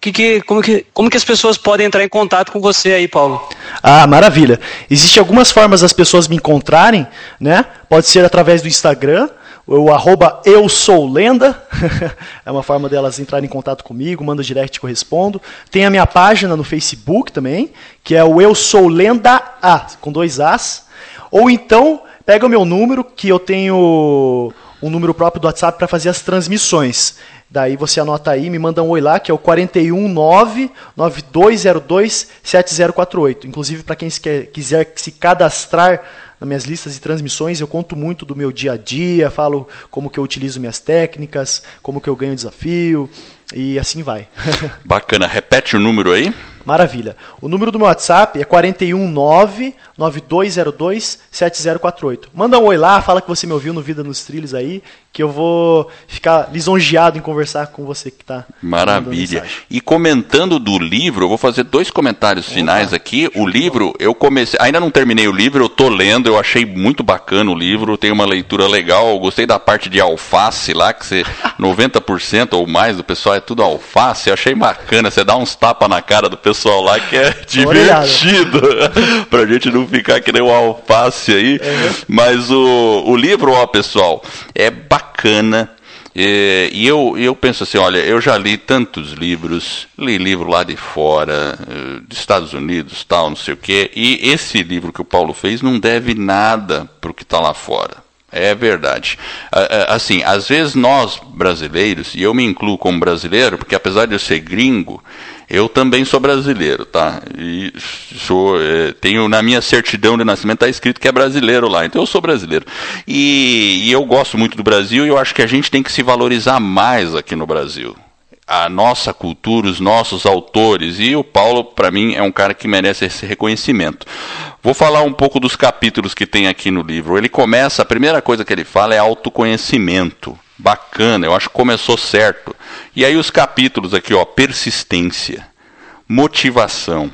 Speaker 2: que, que, como, que, como que as pessoas podem entrar em contato com você aí, Paulo?
Speaker 3: Ah, maravilha. Existem algumas formas das pessoas me encontrarem, né? Pode ser através do Instagram, o arroba eu sou lenda, *laughs* é uma forma delas entrarem em contato comigo, manda direct que eu respondo. Tem a minha página no Facebook também, que é o eu sou lenda A, com dois As. Ou então, pega o meu número, que eu tenho um número próprio do WhatsApp para fazer as transmissões. Daí você anota aí, me manda um oi lá, que é o 419-9202-7048. Inclusive, para quem quiser se cadastrar nas minhas listas de transmissões, eu conto muito do meu dia a dia, falo como que eu utilizo minhas técnicas, como que eu ganho desafio, e assim vai. *laughs*
Speaker 1: Bacana. Repete o número aí.
Speaker 3: Maravilha. O número do meu WhatsApp é 419-9202-7048. Manda um oi lá, fala que você me ouviu no Vida nos Trilhos aí, que eu vou ficar lisonjeado em conversar com você que está.
Speaker 1: Maravilha. E comentando do livro, eu vou fazer dois comentários Opa, finais aqui. O livro, eu comecei, ainda não terminei o livro, eu tô lendo, eu achei muito bacana o livro, tem uma leitura legal, eu gostei da parte de alface lá, que você *laughs* 90% ou mais do pessoal é tudo alface, eu achei bacana, você dá uns tapas na cara do pessoal lá que é *laughs* divertido, *laughs* pra gente não ficar que nem o alface aí. Uhum. Mas o, o livro, ó, pessoal, é bacana. E, e eu, eu penso assim, olha, eu já li tantos livros, li livro lá de fora, eh, dos Estados Unidos, tal, não sei o quê, e esse livro que o Paulo fez não deve nada para o que está lá fora. É verdade. Assim, às vezes nós brasileiros, e eu me incluo como brasileiro, porque apesar de eu ser gringo, eu também sou brasileiro, tá? E sou, é, tenho na minha certidão de nascimento está escrito que é brasileiro lá, então eu sou brasileiro. E, e eu gosto muito do Brasil e eu acho que a gente tem que se valorizar mais aqui no Brasil a nossa cultura, os nossos autores, e o Paulo, para mim, é um cara que merece esse reconhecimento. Vou falar um pouco dos capítulos que tem aqui no livro. Ele começa, a primeira coisa que ele fala é autoconhecimento. Bacana, eu acho que começou certo. E aí os capítulos aqui, ó, persistência, motivação.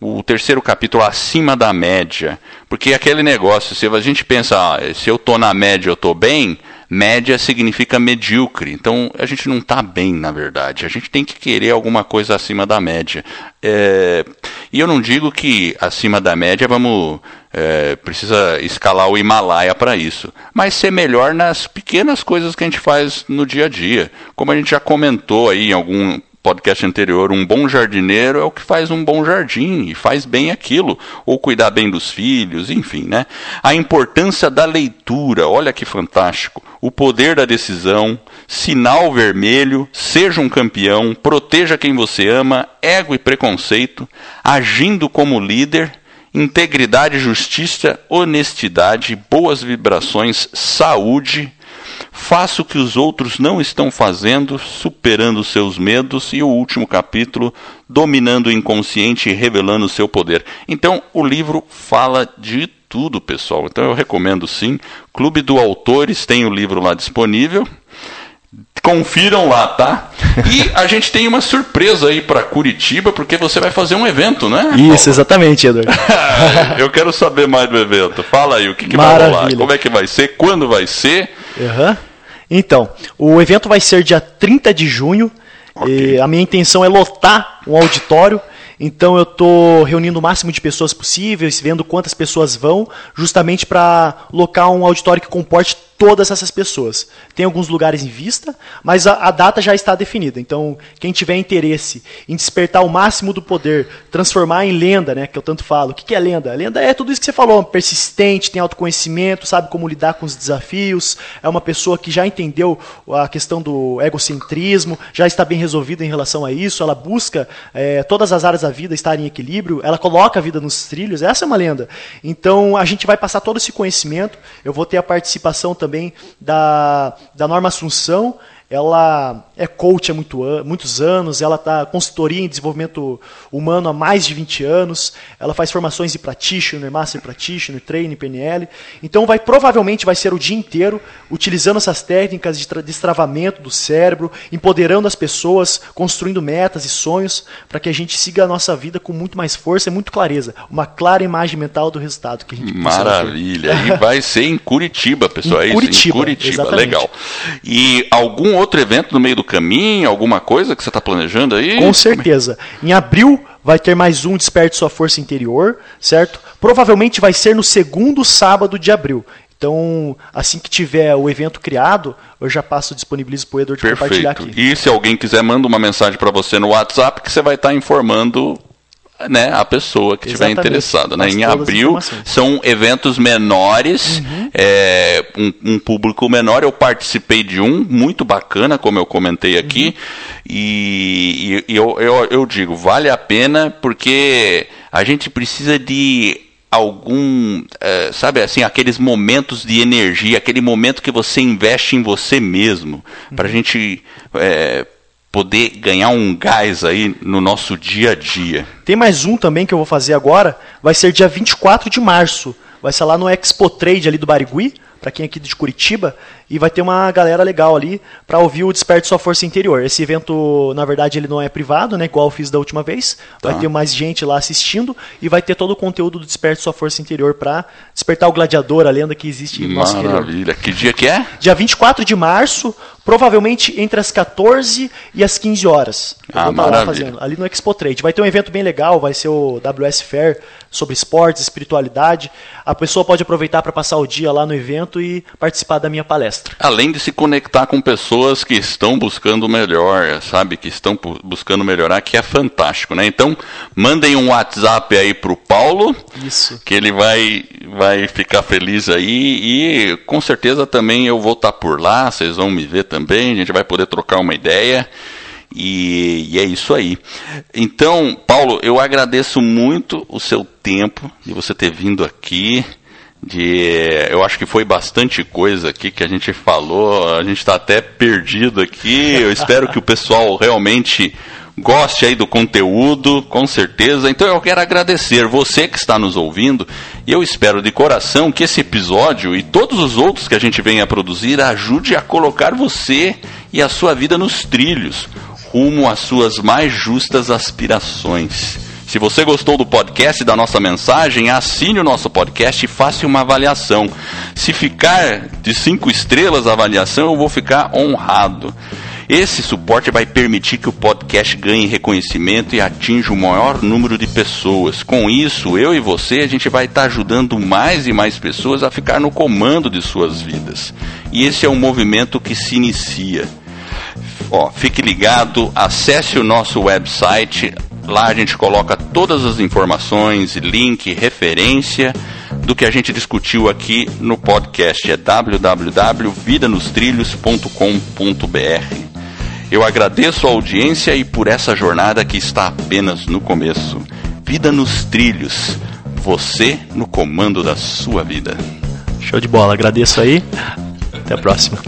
Speaker 1: O terceiro capítulo acima da média, porque aquele negócio, se a gente pensa, ah, se eu tô na média, eu tô bem, média significa medíocre. Então a gente não está bem, na verdade. A gente tem que querer alguma coisa acima da média. É, e eu não digo que acima da média vamos é, precisa escalar o Himalaia para isso, mas ser melhor nas pequenas coisas que a gente faz no dia a dia. Como a gente já comentou aí em algum podcast anterior, um bom jardineiro é o que faz um bom jardim e faz bem aquilo, ou cuidar bem dos filhos, enfim, né? A importância da leitura, olha que fantástico. O poder da decisão, sinal vermelho, seja um campeão, proteja quem você ama, ego e preconceito, agindo como líder, integridade, justiça, honestidade, boas vibrações, saúde, Faça o que os outros não estão fazendo, superando seus medos, e o último capítulo, dominando o inconsciente e revelando o seu poder. Então, o livro fala de tudo, pessoal. Então, eu recomendo sim. Clube do Autores tem o livro lá disponível. Confiram lá, tá? *laughs* E a gente tem uma surpresa aí para Curitiba, porque você vai fazer um evento, né?
Speaker 3: Isso, exatamente, Eduardo. *laughs*
Speaker 1: eu quero saber mais do evento. Fala aí, o que, que vai rolar? Como é que vai ser? Quando vai ser?
Speaker 3: Uhum. Então, o evento vai ser dia 30 de junho. Okay. a minha intenção é lotar um auditório. Então eu estou reunindo o máximo de pessoas possíveis, vendo quantas pessoas vão, justamente para locar um auditório que comporte todas essas pessoas. Tem alguns lugares em vista, mas a, a, data já está definida. Então, quem tiver interesse em despertar o máximo do poder, transformar em lenda, né, que eu tanto falo. O que, que é lenda? lenda é tudo isso que você falou, persistente, tem autoconhecimento, sabe como lidar com os desafios, é uma pessoa que já entendeu a questão do egocentrismo, já está bem resolvida em relação a isso, ela busca é, todas as áreas da vida estarem em equilíbrio, ela coloca a vida nos trilhos, essa é uma lenda. Então, a gente vai passar todo esse conhecimento, eu vou ter a participação também também da, da Norma Assunção, ela é coach há muito an muitos anos, ela está consultoria em desenvolvimento humano há mais de 20 anos, ela faz formações de practitioner, master practitioner, training, PNL. Então vai provavelmente vai ser o dia inteiro utilizando essas técnicas de destravamento do cérebro, empoderando as pessoas, construindo metas e sonhos para que a gente siga a nossa vida com muito mais força e muito clareza, uma clara imagem mental do resultado que a gente
Speaker 1: Maravilha. E vai ser em Curitiba, pessoal, em é Curitiba, isso, em Curitiba, exatamente. legal. E algum outro evento no meio do caminho, alguma coisa que você está planejando aí?
Speaker 3: Com certeza. Em abril vai ter mais um Desperte Sua Força Interior, certo? Provavelmente vai ser no segundo sábado de abril. Então, assim que tiver o evento criado, eu já passo disponibilizo para o Edward compartilhar aqui.
Speaker 1: E se alguém quiser, manda uma mensagem para você no WhatsApp que você vai estar tá informando né, a pessoa que estiver interessada. Né? Em abril são eventos menores, uhum. é, um, um, público menor. Eu participei de um muito bacana, como eu comentei aqui, uhum. e, e eu, eu, eu digo, vale a pena porque a gente precisa de algum, é, sabe assim, aqueles momentos de energia, aquele momento que você investe em você mesmo, uhum. para a gente é, poder ganhar um gás aí no nosso dia a dia.
Speaker 3: Tem mais um também que eu vou fazer agora, vai ser dia 24 de março. Vai ser lá no Expo Trade ali do Barigui, para quem é aqui de Curitiba, e vai ter uma galera legal ali para ouvir o Desperte Sua Força Interior. Esse evento, na verdade, ele não é privado, né, igual eu fiz da última vez. Vai tá. ter mais gente lá assistindo e vai ter todo o conteúdo do Desperte Sua Força Interior para despertar o gladiador, a lenda que existe
Speaker 1: no nosso. Maravilha. Que dia que é?
Speaker 3: Dia 24 de março, provavelmente entre as 14 e as 15 horas.
Speaker 1: Eu ah, maravilha. Fazendo,
Speaker 3: ali no Expo Trade. Vai ter um evento bem legal, vai ser o WS Fair sobre esportes, espiritualidade. A pessoa pode aproveitar para passar o dia lá no evento e participar da minha palestra.
Speaker 1: Além de se conectar com pessoas que estão buscando melhor, sabe, que estão buscando melhorar, que é fantástico, né? Então, mandem um WhatsApp aí pro Paulo,
Speaker 3: Isso.
Speaker 1: que ele vai vai ficar feliz aí e com certeza também eu vou estar tá por lá, vocês vão me ver também, a gente vai poder trocar uma ideia. E, e, é isso aí. Então, Paulo, eu agradeço muito o seu tempo de você ter vindo aqui. De, eu acho que foi bastante coisa aqui que a gente falou. A gente está até perdido aqui. Eu espero que o pessoal realmente goste aí do conteúdo, com certeza. Então eu quero agradecer você que está nos ouvindo e eu espero de coração que esse episódio e todos os outros que a gente venha a produzir ajude a colocar você e a sua vida nos trilhos rumo às suas mais justas aspirações. Se você gostou do podcast e da nossa mensagem, assine o nosso podcast e faça uma avaliação. Se ficar de cinco estrelas a avaliação, eu vou ficar honrado. Esse suporte vai permitir que o podcast ganhe reconhecimento e atinja o maior número de pessoas. Com isso, eu e você, a gente vai estar ajudando mais e mais pessoas a ficar no comando de suas vidas. E esse é um movimento que se inicia. Ó, fique ligado, acesse o nosso website. Lá a gente coloca todas as informações, link, referência do que a gente discutiu aqui no podcast. É www.vidanostrilhos.com.br. Eu agradeço a audiência e por essa jornada que está apenas no começo. Vida nos trilhos. Você no comando da sua vida.
Speaker 3: Show de bola. Agradeço aí. Até a próxima.